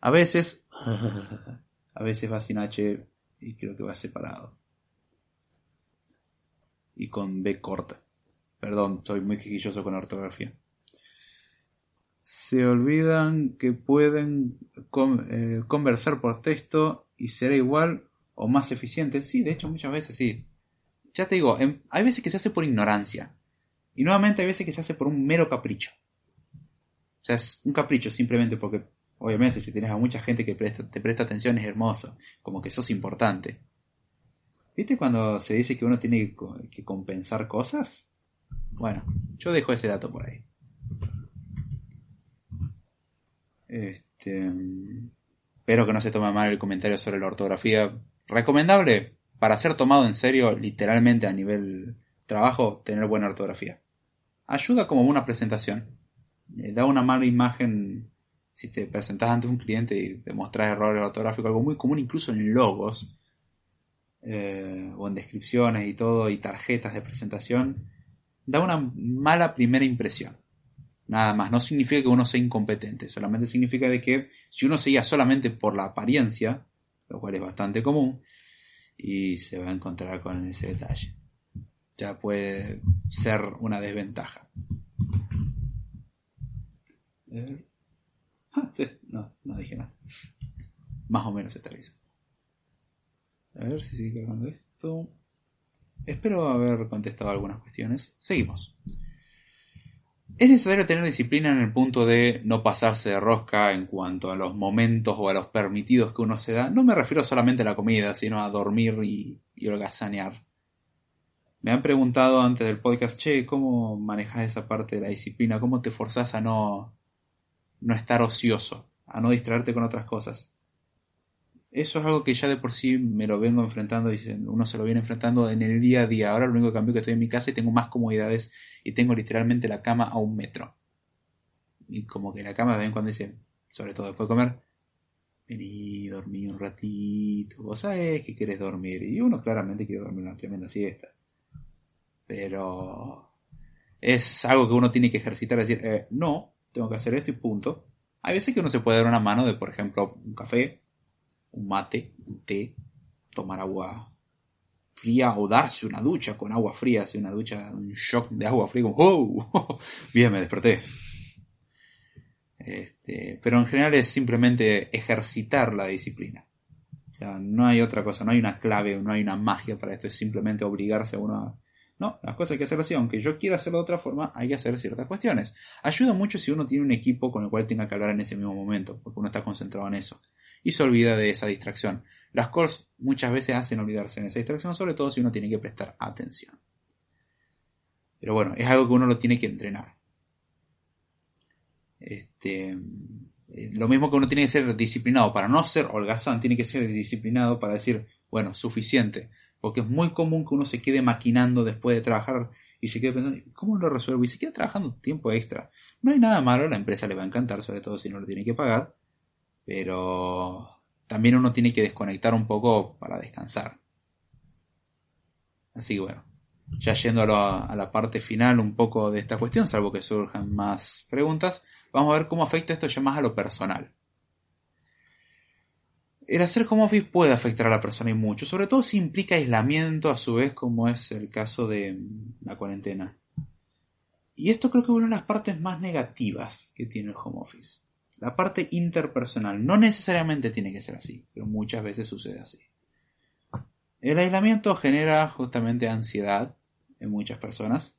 a veces... A veces va sin H y creo que va separado. Y con B corta. Perdón, soy muy quisquilloso con la ortografía. Se olvidan que pueden eh, conversar por texto y será igual o más eficiente. Sí, de hecho muchas veces sí. Ya te digo, hay veces que se hace por ignorancia. Y nuevamente hay veces que se hace por un mero capricho. O sea, es un capricho simplemente porque Obviamente, si tienes a mucha gente que te presta atención es hermoso, como que sos importante. ¿Viste cuando se dice que uno tiene que compensar cosas? Bueno, yo dejo ese dato por ahí. Este, espero que no se tome mal el comentario sobre la ortografía. Recomendable para ser tomado en serio, literalmente a nivel trabajo, tener buena ortografía. Ayuda como una presentación. Eh, da una mala imagen si te presentas ante un cliente y demostras errores ortográficos, algo muy común incluso en logos eh, o en descripciones y todo, y tarjetas de presentación, da una mala primera impresión. Nada más, no significa que uno sea incompetente, solamente significa de que si uno se solamente por la apariencia, lo cual es bastante común, y se va a encontrar con ese detalle. Ya puede ser una desventaja. No, no dije nada. Más o menos aterriza. A ver si sigue cargando esto. Espero haber contestado algunas cuestiones. Seguimos. Es necesario tener disciplina en el punto de no pasarse de rosca en cuanto a los momentos o a los permitidos que uno se da. No me refiero solamente a la comida, sino a dormir y, y holgazanear. Me han preguntado antes del podcast, che, ¿cómo manejas esa parte de la disciplina? ¿Cómo te forzás a no, no estar ocioso, a no distraerte con otras cosas. Eso es algo que ya de por sí me lo vengo enfrentando, y uno se lo viene enfrentando en el día a día. Ahora lo único que cambio es que estoy en mi casa y tengo más comodidades y tengo literalmente la cama a un metro. Y como que la cama de vez en cuando dice, sobre todo después de comer, vení, dormí un ratito, vos sabés que quieres dormir. Y uno claramente quiere dormir una tremenda siesta. Pero es algo que uno tiene que ejercitar, decir, eh, no, tengo que hacer esto y punto. Hay veces que uno se puede dar una mano de, por ejemplo, un café, un mate, un té, tomar agua fría o darse una ducha con agua fría, hacer una ducha, un shock de agua fría, como, ¡oh! <laughs> Bien, me desperté. Este, pero en general es simplemente ejercitar la disciplina. O sea, no hay otra cosa, no hay una clave, no hay una magia para esto, es simplemente obligarse a uno no, las cosas hay que hacerlas así. Aunque yo quiera hacerlo de otra forma, hay que hacer ciertas cuestiones. Ayuda mucho si uno tiene un equipo con el cual tenga que hablar en ese mismo momento, porque uno está concentrado en eso. Y se olvida de esa distracción. Las calls muchas veces hacen olvidarse en esa distracción, sobre todo si uno tiene que prestar atención. Pero bueno, es algo que uno lo tiene que entrenar. Este, eh, lo mismo que uno tiene que ser disciplinado para no ser holgazán, tiene que ser disciplinado para decir, bueno, suficiente. Porque es muy común que uno se quede maquinando después de trabajar y se quede pensando, ¿cómo lo resuelvo? Y se queda trabajando tiempo extra. No hay nada malo, la empresa le va a encantar, sobre todo si no lo tiene que pagar, pero también uno tiene que desconectar un poco para descansar. Así que bueno, ya yendo a, a la parte final un poco de esta cuestión, salvo que surjan más preguntas, vamos a ver cómo afecta esto ya más a lo personal. El hacer home office puede afectar a la persona y mucho, sobre todo si implica aislamiento, a su vez, como es el caso de mm, la cuarentena. Y esto creo que es una de las partes más negativas que tiene el home office. La parte interpersonal. No necesariamente tiene que ser así, pero muchas veces sucede así. El aislamiento genera justamente ansiedad en muchas personas.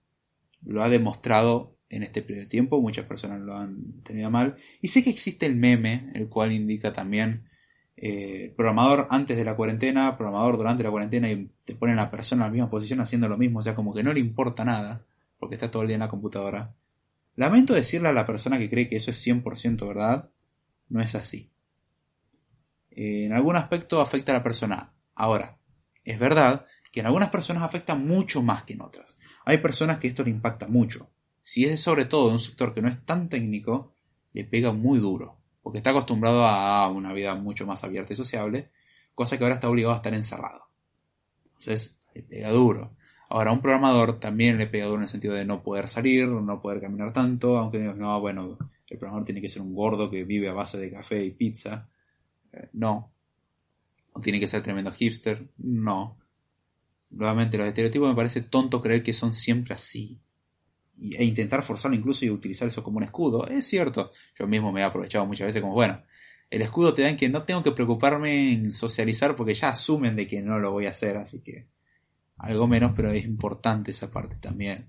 Lo ha demostrado en este periodo de tiempo, muchas personas lo han tenido mal. Y sé que existe el meme, el cual indica también eh, programador antes de la cuarentena, programador durante la cuarentena y te ponen a la persona en la misma posición haciendo lo mismo, o sea, como que no le importa nada, porque está todo el día en la computadora. Lamento decirle a la persona que cree que eso es 100% verdad, no es así. Eh, en algún aspecto afecta a la persona. Ahora, es verdad que en algunas personas afecta mucho más que en otras. Hay personas que esto le impacta mucho. Si es sobre todo de un sector que no es tan técnico, le pega muy duro porque está acostumbrado a una vida mucho más abierta y sociable, cosa que ahora está obligado a estar encerrado. Entonces, le pega duro. Ahora, a un programador también le pega duro en el sentido de no poder salir, no poder caminar tanto, aunque no, bueno, el programador tiene que ser un gordo que vive a base de café y pizza. Eh, no. O tiene que ser tremendo hipster. No. Nuevamente, los estereotipos me parece tonto creer que son siempre así e intentar forzarlo incluso y utilizar eso como un escudo. Es cierto, yo mismo me he aprovechado muchas veces como, bueno, el escudo te da en que no tengo que preocuparme en socializar porque ya asumen de que no lo voy a hacer, así que algo menos, pero es importante esa parte también.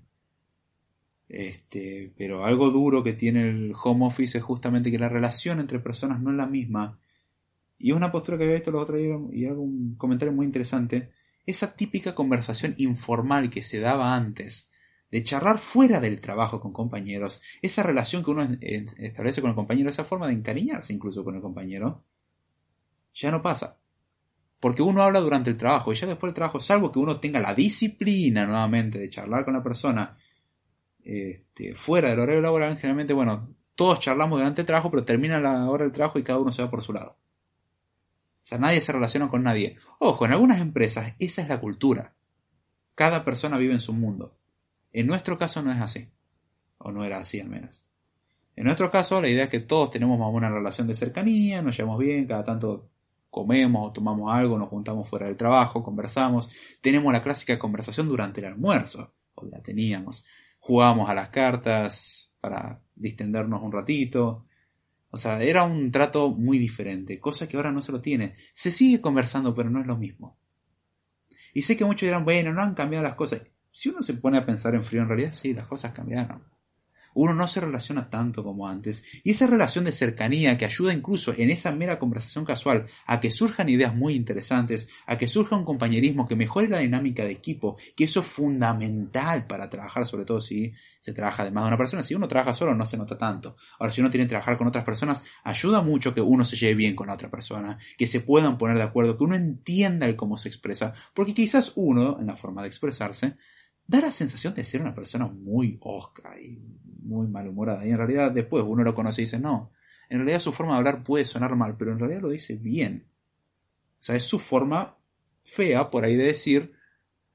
Este, pero algo duro que tiene el home office es justamente que la relación entre personas no es la misma. Y una postura que había visto los otros días y hago un comentario muy interesante, esa típica conversación informal que se daba antes de charlar fuera del trabajo con compañeros, esa relación que uno establece con el compañero, esa forma de encariñarse incluso con el compañero, ya no pasa. Porque uno habla durante el trabajo y ya después del trabajo, salvo que uno tenga la disciplina nuevamente de charlar con la persona este, fuera del horario laboral, generalmente, bueno, todos charlamos durante el trabajo, pero termina la hora del trabajo y cada uno se va por su lado. O sea, nadie se relaciona con nadie. Ojo, en algunas empresas esa es la cultura. Cada persona vive en su mundo. En nuestro caso no es así, o no era así al menos. En nuestro caso la idea es que todos tenemos más una relación de cercanía, nos llevamos bien, cada tanto comemos o tomamos algo, nos juntamos fuera del trabajo, conversamos, tenemos la clásica conversación durante el almuerzo, o la teníamos, jugábamos a las cartas para distendernos un ratito, o sea, era un trato muy diferente, cosa que ahora no se lo tiene. Se sigue conversando, pero no es lo mismo. Y sé que muchos dirán, bueno, no han cambiado las cosas. Si uno se pone a pensar en frío, en realidad sí, las cosas cambiaron uno no se relaciona tanto como antes. Y esa relación de cercanía que ayuda incluso en esa mera conversación casual a que surjan ideas muy interesantes, a que surja un compañerismo que mejore la dinámica de equipo, que eso es fundamental para trabajar, sobre todo si se trabaja de más de una persona. Si uno trabaja solo no se nota tanto. Ahora, si uno tiene que trabajar con otras personas, ayuda mucho que uno se lleve bien con la otra persona, que se puedan poner de acuerdo, que uno entienda el cómo se expresa, porque quizás uno, en la forma de expresarse, da la sensación de ser una persona muy osca y muy malhumorada. Y en realidad después uno lo conoce y dice, no, en realidad su forma de hablar puede sonar mal, pero en realidad lo dice bien. O sea, es su forma fea por ahí de decir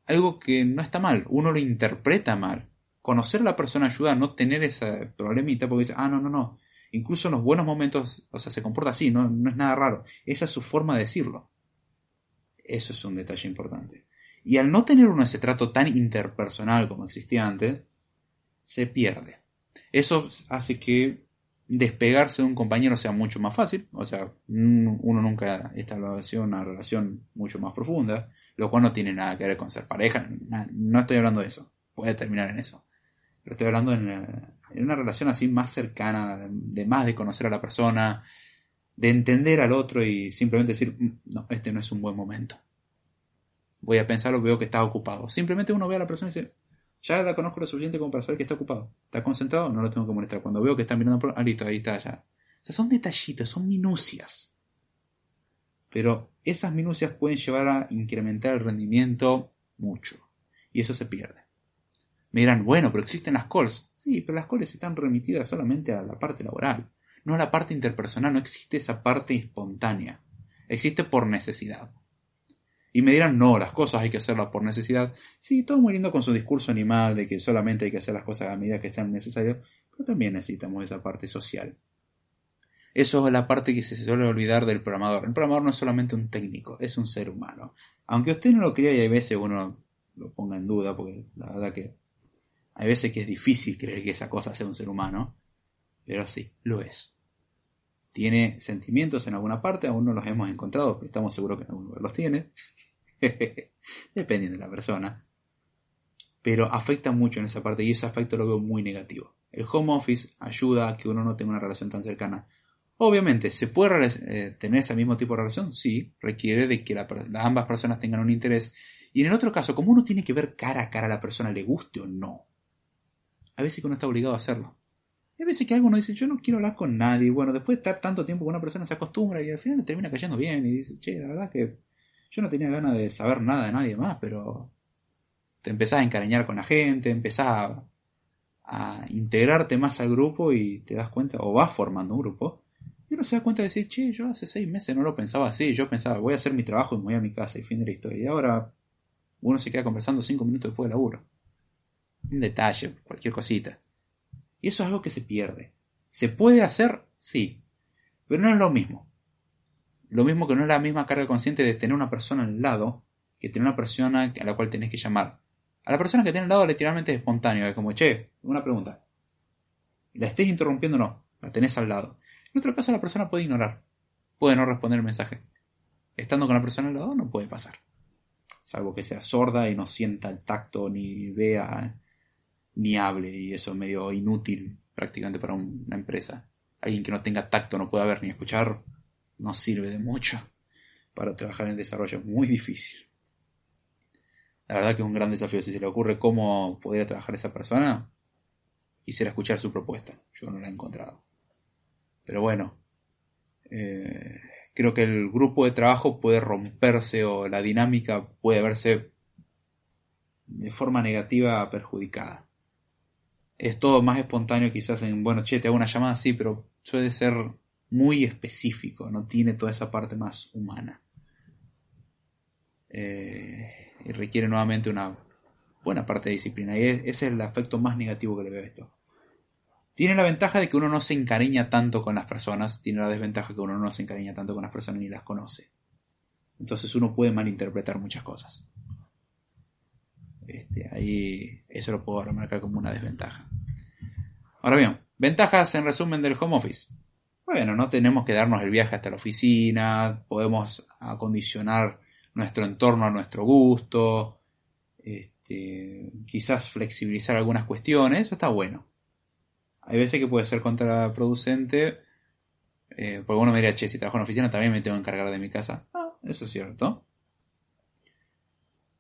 algo que no está mal, uno lo interpreta mal. Conocer a la persona ayuda a no tener ese problemita porque dice, ah, no, no, no. Incluso en los buenos momentos, o sea, se comporta así, no, no es nada raro. Esa es su forma de decirlo. Eso es un detalle importante. Y al no tener uno ese trato tan interpersonal como existía antes, se pierde. Eso hace que despegarse de un compañero sea mucho más fácil, o sea, uno nunca estableció una relación mucho más profunda, lo cual no tiene nada que ver con ser pareja, no estoy hablando de eso, puede terminar en eso, pero estoy hablando en, en una relación así más cercana, de más de conocer a la persona, de entender al otro y simplemente decir, mm, no, este no es un buen momento voy a pensarlo, veo que está ocupado. Simplemente uno ve a la persona y dice, Ya la conozco lo suficiente como para saber que está ocupado. Está concentrado, no lo tengo que molestar. Cuando veo que está mirando por... Ah, listo, ahí está ya. O sea, son detallitos, son minucias. Pero esas minucias pueden llevar a incrementar el rendimiento mucho. Y eso se pierde. Me dirán, bueno, pero existen las calls. Sí, pero las calls están remitidas solamente a la parte laboral. No a la parte interpersonal, no existe esa parte espontánea. Existe por necesidad. Y me dirán, no, las cosas hay que hacerlas por necesidad. Sí, todo muy lindo con su discurso animal de que solamente hay que hacer las cosas a medida que sean necesarias, pero también necesitamos esa parte social. Eso es la parte que se suele olvidar del programador. El programador no es solamente un técnico, es un ser humano. Aunque usted no lo crea y hay veces uno lo ponga en duda, porque la verdad que hay veces que es difícil creer que esa cosa sea un ser humano, pero sí, lo es. Tiene sentimientos en alguna parte, aún no los hemos encontrado, pero estamos seguros que en algún los tiene. <laughs> Depende de la persona. Pero afecta mucho en esa parte y ese aspecto lo veo muy negativo. El home office ayuda a que uno no tenga una relación tan cercana. Obviamente, ¿se puede eh, tener ese mismo tipo de relación? Sí, requiere de que ambas personas tengan un interés. Y en el otro caso, como uno tiene que ver cara a cara a la persona, le guste o no, a veces que uno está obligado a hacerlo. Hay veces que alguno dice, yo no quiero hablar con nadie. Bueno, después de estar tanto tiempo con una persona se acostumbra y al final le termina cayendo bien y dice, che, la verdad que yo no tenía ganas de saber nada de nadie más, pero te empezás a encariñar con la gente, empezás a, integrarte más al grupo y te das cuenta, o vas formando un grupo, y uno se da cuenta de decir, che, yo hace seis meses no lo pensaba así, yo pensaba, voy a hacer mi trabajo y me voy a mi casa y fin de la historia. Y ahora uno se queda conversando cinco minutos después del laburo. Un detalle, cualquier cosita. Y eso es algo que se pierde. ¿Se puede hacer? Sí. Pero no es lo mismo. Lo mismo que no es la misma carga consciente de tener una persona al lado que tener una persona a la cual tenés que llamar. A la persona que tiene al lado literalmente es espontáneo, es como, che, una pregunta. La estés interrumpiendo o no, la tenés al lado. En otro caso la persona puede ignorar, puede no responder el mensaje. Estando con la persona al lado no puede pasar. Salvo que sea sorda y no sienta el tacto, ni vea, ni hable, y eso es medio inútil prácticamente para una empresa. Alguien que no tenga tacto no puede ver ni escuchar, no sirve de mucho para trabajar en desarrollo. Muy difícil. La verdad que es un gran desafío. Si se le ocurre cómo podría trabajar esa persona, quisiera escuchar su propuesta. Yo no la he encontrado. Pero bueno, eh, creo que el grupo de trabajo puede romperse o la dinámica puede verse de forma negativa perjudicada. Es todo más espontáneo quizás en, bueno, che, te hago una llamada, sí, pero suele ser muy específico, no tiene toda esa parte más humana. Eh, y requiere nuevamente una buena parte de disciplina. Y ese es el aspecto más negativo que le veo a esto. Tiene la ventaja de que uno no se encariña tanto con las personas, tiene la desventaja que uno no se encariña tanto con las personas ni las conoce. Entonces uno puede malinterpretar muchas cosas. Este, ahí eso lo puedo remarcar como una desventaja. Ahora bien, ventajas en resumen del home office. Bueno, no tenemos que darnos el viaje hasta la oficina, podemos acondicionar nuestro entorno a nuestro gusto, este, quizás flexibilizar algunas cuestiones, eso está bueno. Hay veces que puede ser contraproducente, eh, porque uno me diría, che, si trabajo en oficina también me tengo que encargar de mi casa. Ah, eso es cierto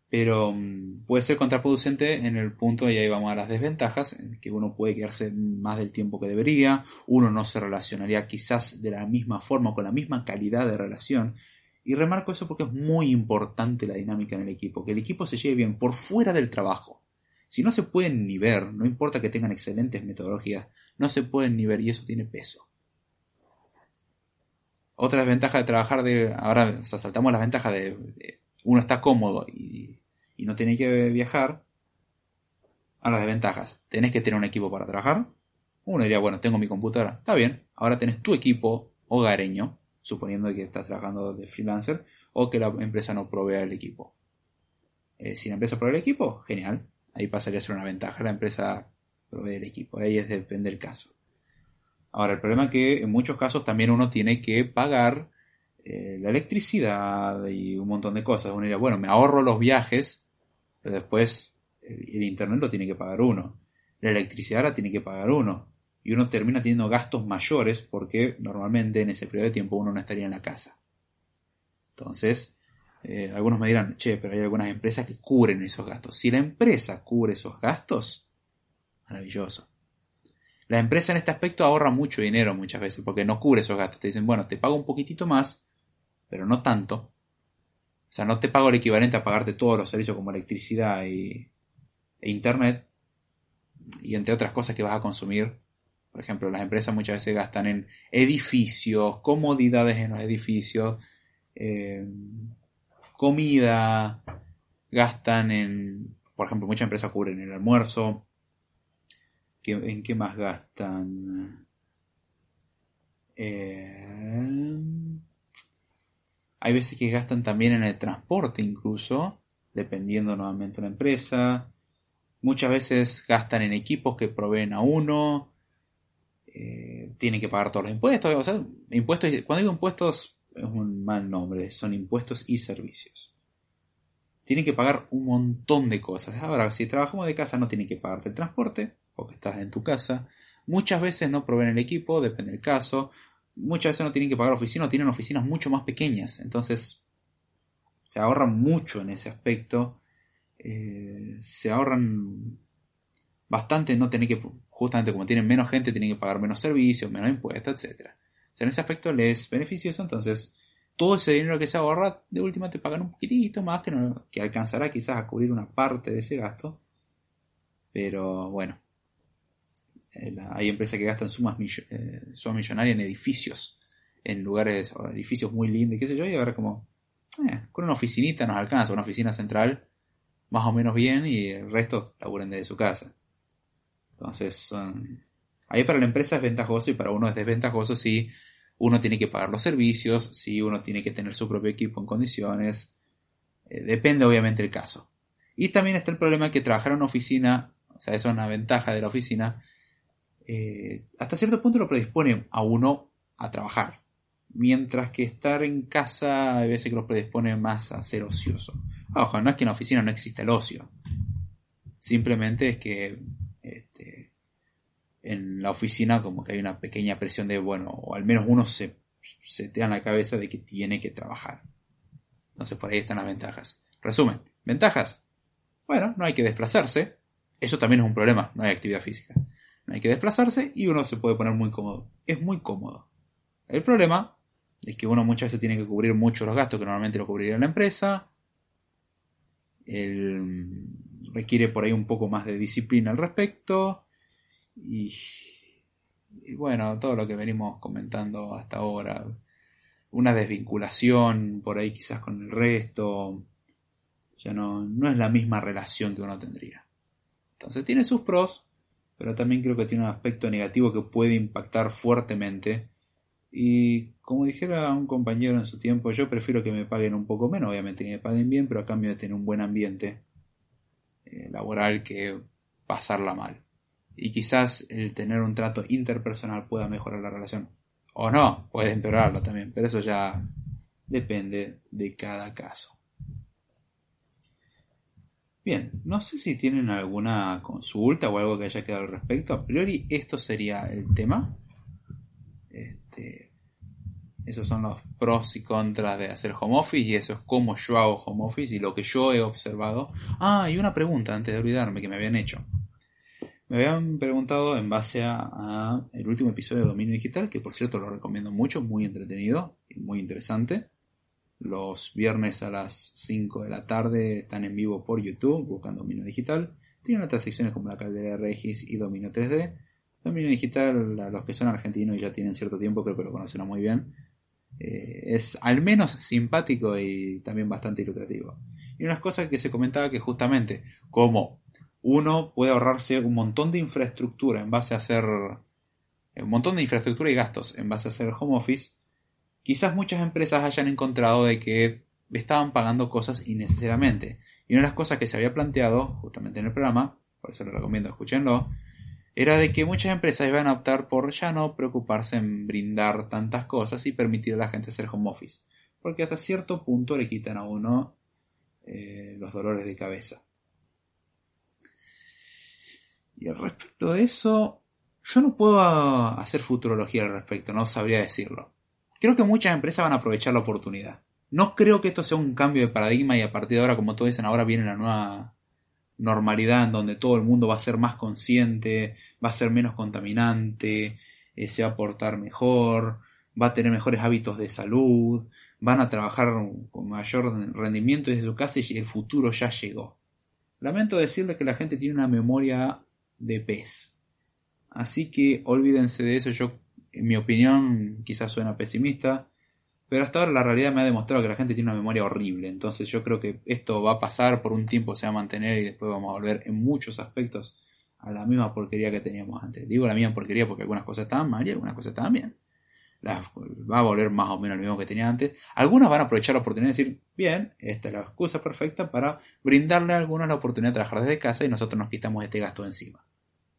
pero mm, puede ser contraproducente en el punto, y ahí vamos a las desventajas, que uno puede quedarse más del tiempo que debería, uno no se relacionaría quizás de la misma forma o con la misma calidad de relación. Y remarco eso porque es muy importante la dinámica en el equipo, que el equipo se lleve bien por fuera del trabajo. Si no se pueden ni ver, no importa que tengan excelentes metodologías, no se pueden ni ver y eso tiene peso. Otra desventaja de trabajar de... Ahora saltamos las ventajas de uno está cómodo y, no tiene que viajar, a las desventajas. Tenés que tener un equipo para trabajar. Uno diría, bueno, tengo mi computadora. Está bien. Ahora tenés tu equipo hogareño, suponiendo que estás trabajando de freelancer, o que la empresa no provea el equipo. Eh, si la empresa provee el equipo, genial. Ahí pasaría a ser una ventaja. La empresa provee el equipo. Ahí es depende del caso. Ahora, el problema es que en muchos casos también uno tiene que pagar eh, la electricidad y un montón de cosas. Uno diría, bueno, me ahorro los viajes, pero después el, internet lo tiene que pagar uno. La electricidad la tiene que pagar uno. Y uno termina teniendo gastos mayores porque normalmente en ese periodo de tiempo uno no estaría en la casa. Entonces, Eh, algunos me dirán, che, pero hay algunas empresas que cubren esos gastos. Si la empresa cubre esos gastos, maravilloso. La empresa en este aspecto ahorra mucho dinero muchas veces porque no cubre esos gastos. Te dicen, bueno, te pago un poquitito más, pero no tanto. O sea, no te pago el equivalente a pagarte todos los servicios como electricidad y, e internet y entre otras cosas que vas a consumir. Por ejemplo, las empresas muchas veces gastan en edificios, comodidades en los edificios, eh, comida, gastan en, por ejemplo, muchas empresas cubren el almuerzo. ¿En qué más gastan? Eh, hay veces que gastan también en el transporte incluso, dependiendo nuevamente de la empresa. Muchas veces gastan en equipos que proveen a uno. Eh, tienen que pagar todos los impuestos. O sea, impuestos, cuando digo impuestos es un mal nombre, son impuestos y servicios. Tienen que pagar un montón de cosas. Ahora, si trabajamos de casa no tienen que pagarte el transporte, porque estás en tu casa. Muchas veces no proveen el equipo, depende del caso. Muchas veces no tienen que pagar oficina, tienen oficinas mucho más pequeñas. Entonces, se ahorran mucho en ese aspecto. Eh, se ahorran bastante no tener que, justamente como tienen menos gente, tienen que pagar menos servicios, menos impuestos, etc. O sea, en ese aspecto les beneficioso, entonces todo ese dinero que se ahorra, de última te pagan un poquitito más que, no, que alcanzará quizás a cubrir una parte de ese gasto. Pero bueno, hay empresas que gastan sumas, eh, sumas millonarias en edificios, en lugares, o edificios muy lindos, qué sé yo, y ahora como, eh, con una oficinita nos alcanza, una oficina central, más o menos bien, y el resto laburen desde su casa. Entonces, ahí para la empresa es ventajoso y para uno es desventajoso si uno tiene que pagar los servicios, si uno tiene que tener su propio equipo en condiciones. depende obviamente el caso. Y también está el problema que trabajar en una oficina, o sea, eso es una ventaja de la oficina, eh, hasta cierto punto lo predispone a uno a trabajar. Mientras que estar en casa a veces que lo predispone más a ser ocioso. Ojo, no es que en la oficina no exista el ocio. Simplemente es que este, en la oficina como que hay una pequeña presión de, bueno, o al menos uno se, se te en la cabeza de que tiene que trabajar. Entonces por ahí están las ventajas. Resumen, ventajas. Bueno, no hay que desplazarse. Eso también es un problema, no hay actividad física. Hay que desplazarse y uno se puede poner muy cómodo. Es muy cómodo. El problema es que uno muchas veces tiene que cubrir muchos los gastos que normalmente lo cubriría la empresa. requiere por ahí un poco más de disciplina al respecto. Y, y bueno, todo lo que venimos comentando hasta ahora. Una desvinculación por ahí quizás con el resto. Ya no, no es la misma relación que uno tendría. Entonces tiene sus pros, pero también creo que tiene un aspecto negativo que puede impactar fuertemente. Y como dijera un compañero en su tiempo, yo prefiero que me paguen un poco menos, obviamente que me paguen bien, pero a cambio de tener un buen ambiente eh, laboral que pasarla mal. Y quizás el tener un trato interpersonal pueda mejorar la relación. O no, puede empeorarlo también, pero eso ya depende de cada caso. Bien, no sé si tienen alguna consulta o algo que haya quedado al respecto. A priori, esto sería el tema. Este, esos son los pros y contras de hacer home office y eso es cómo yo hago home office y lo que yo he observado. Ah, y una pregunta antes de olvidarme que me habían hecho. Me habían preguntado en base a, a, el último episodio de Dominio Digital, que por cierto lo recomiendo mucho, muy entretenido y muy interesante. Los viernes a las 5 de la tarde están en vivo por YouTube buscando Dominio Digital. Tienen otras secciones como la caldera de Regis y Dominio 3D. Dominio Digital, los que son argentinos y ya tienen cierto tiempo, creo que lo conocen muy bien. Eh, es al menos simpático y también bastante ilustrativo. Y unas cosas que se comentaba que justamente como uno puede ahorrarse un montón de infraestructura en base a hacer un montón de infraestructura y gastos en base a hacer home office quizás muchas empresas hayan encontrado de que estaban pagando cosas innecesariamente. Y una de las cosas que se había planteado justamente en el programa, por eso lo recomiendo, escúchenlo, era de que muchas empresas iban a optar por ya no preocuparse en brindar tantas cosas y permitir a la gente hacer home office. Porque hasta cierto punto le quitan a uno eh, los dolores de cabeza. Y al respecto de eso, yo no puedo hacer futurología al respecto, no sabría decirlo. Creo que muchas empresas van a aprovechar la oportunidad. No creo que esto sea un cambio de paradigma y a partir de ahora, como todos dicen, ahora viene la nueva normalidad en donde todo el mundo va a ser más consciente, va a ser menos contaminante, eh, se va a portar mejor, va a tener mejores hábitos de salud, van a trabajar con mayor rendimiento desde su casa y el futuro ya llegó. Lamento decirle que la gente tiene una memoria de pez. Así que olvídense de eso. Yo, en mi opinión, quizás suena pesimista, pero hasta ahora la realidad me ha demostrado que la gente tiene una memoria horrible. Entonces yo creo que esto va a pasar por un tiempo, se va a mantener y después vamos a volver en muchos aspectos a la misma porquería que teníamos antes. Digo la misma porquería porque algunas cosas estaban mal y algunas cosas estaban bien. va a volver más o menos lo mismo que tenía antes. Algunas van a aprovechar la oportunidad de decir, bien, esta es la excusa perfecta para brindarle a algunos la oportunidad de trabajar desde casa y nosotros nos quitamos este gasto encima.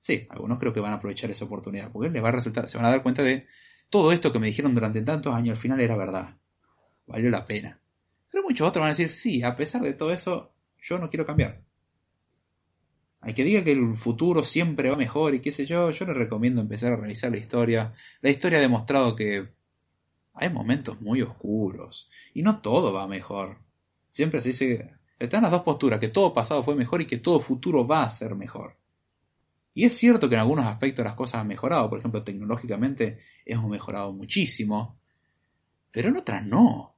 Sí, algunos creo que van a aprovechar esa oportunidad porque les va a resultar, se van a dar cuenta de todo esto que me dijeron durante tantos años al final era verdad. Valió la pena. Pero muchos otros van a decir, sí, a pesar de todo eso, yo no quiero cambiar. Hay que diga que el futuro siempre va mejor y qué sé yo, yo les recomiendo empezar a revisar la historia. La historia ha demostrado que hay momentos muy oscuros y no todo va mejor. Siempre se dice, están las dos posturas, que todo pasado fue mejor y que todo futuro va a ser mejor. Y es cierto que en algunos aspectos las cosas han mejorado, por ejemplo, tecnológicamente hemos mejorado muchísimo, pero en otras no.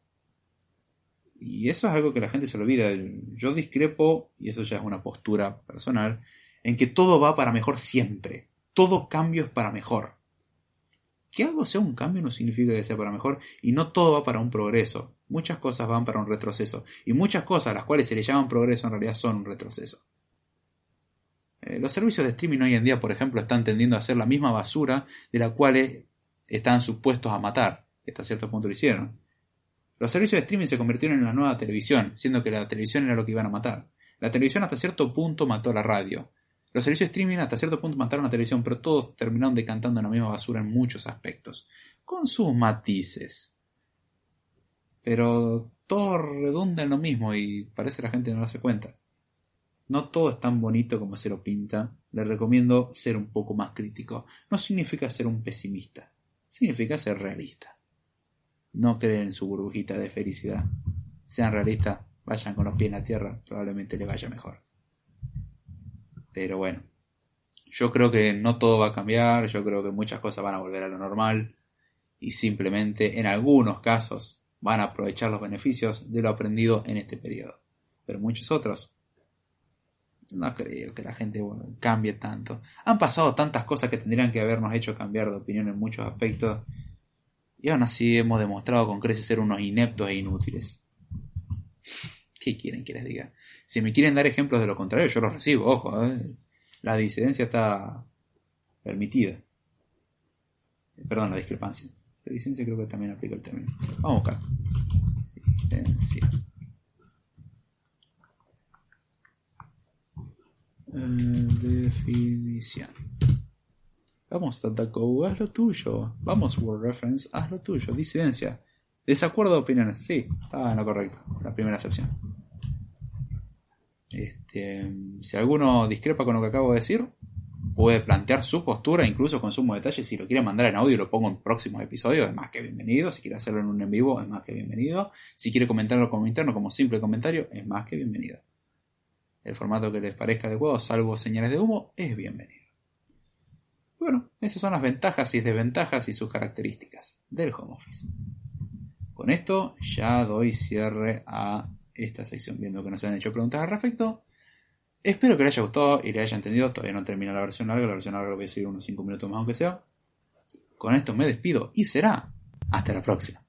Y eso es algo que la gente se olvida. Yo discrepo, y eso ya es una postura personal, en que todo va para mejor siempre. Todo cambio es para mejor. Que algo sea un cambio no significa que sea para mejor y no todo va para un progreso. Muchas cosas van para un retroceso y muchas cosas a las cuales se le llaman progreso en realidad son un retroceso. Eh, los servicios de streaming hoy en día, por ejemplo, están tendiendo a ser la misma basura de la cual están supuestos a matar. Hasta cierto punto lo hicieron. Los servicios de streaming se convirtieron en la nueva televisión, siendo que la televisión era lo que iban a matar. La televisión hasta cierto punto mató a la radio. Los servicios de streaming hasta cierto punto mataron a la televisión, pero todos terminaron decantando en la misma basura en muchos aspectos, con sus matices. Pero todo redunda en lo mismo y parece que la gente no lo hace cuenta. No todo es tan bonito como se lo pinta. Le recomiendo ser un poco más crítico. No significa ser un pesimista. Significa ser realista. No creen en su burbujita de felicidad. Sean realistas, vayan con los pies en la tierra, probablemente le vaya mejor. Pero bueno, yo creo que no todo va a cambiar, yo creo que muchas cosas van a volver a lo normal y simplemente en algunos casos van a aprovechar los beneficios de lo aprendido en este periodo. Pero muchos otros no creo que la gente cambie tanto. Han pasado tantas cosas que tendrían que habernos hecho cambiar de opinión en muchos aspectos. Y aún así hemos demostrado con creces ser unos ineptos e inútiles. ¿Qué quieren que les diga? Si me quieren dar ejemplos de lo contrario, yo los recibo, ojo. ¿eh? La disidencia está permitida. Perdón, la discrepancia. La disidencia creo que también aplica el término. Vamos a buscar. Disidencia. Definición. Vamos, Tatakou, haz lo tuyo. Vamos, Word Reference, haz lo tuyo. Disidencia. Desacuerdo de opiniones. Sí, estaba en lo correcto. La primera excepción. Este, si alguno discrepa con lo que acabo de decir, puede plantear su postura, incluso con sumo detalle. Si lo quiere mandar en audio, lo pongo en próximos episodios, es más que bienvenido. Si quiere hacerlo en un en vivo, es más que bienvenido. Si quiere comentarlo como interno, como simple comentario, es más que bienvenido. El formato que les parezca adecuado, salvo señales de humo, es bienvenido. Bueno, esas son las ventajas y desventajas y sus características del home office. Con esto ya doy cierre a esta sección, viendo que no se han hecho preguntas al respecto. Espero que les haya gustado y les haya entendido. Todavía no termina la versión larga, la versión larga voy a seguir unos 5 minutos más aunque sea. Con esto me despido y será hasta la próxima.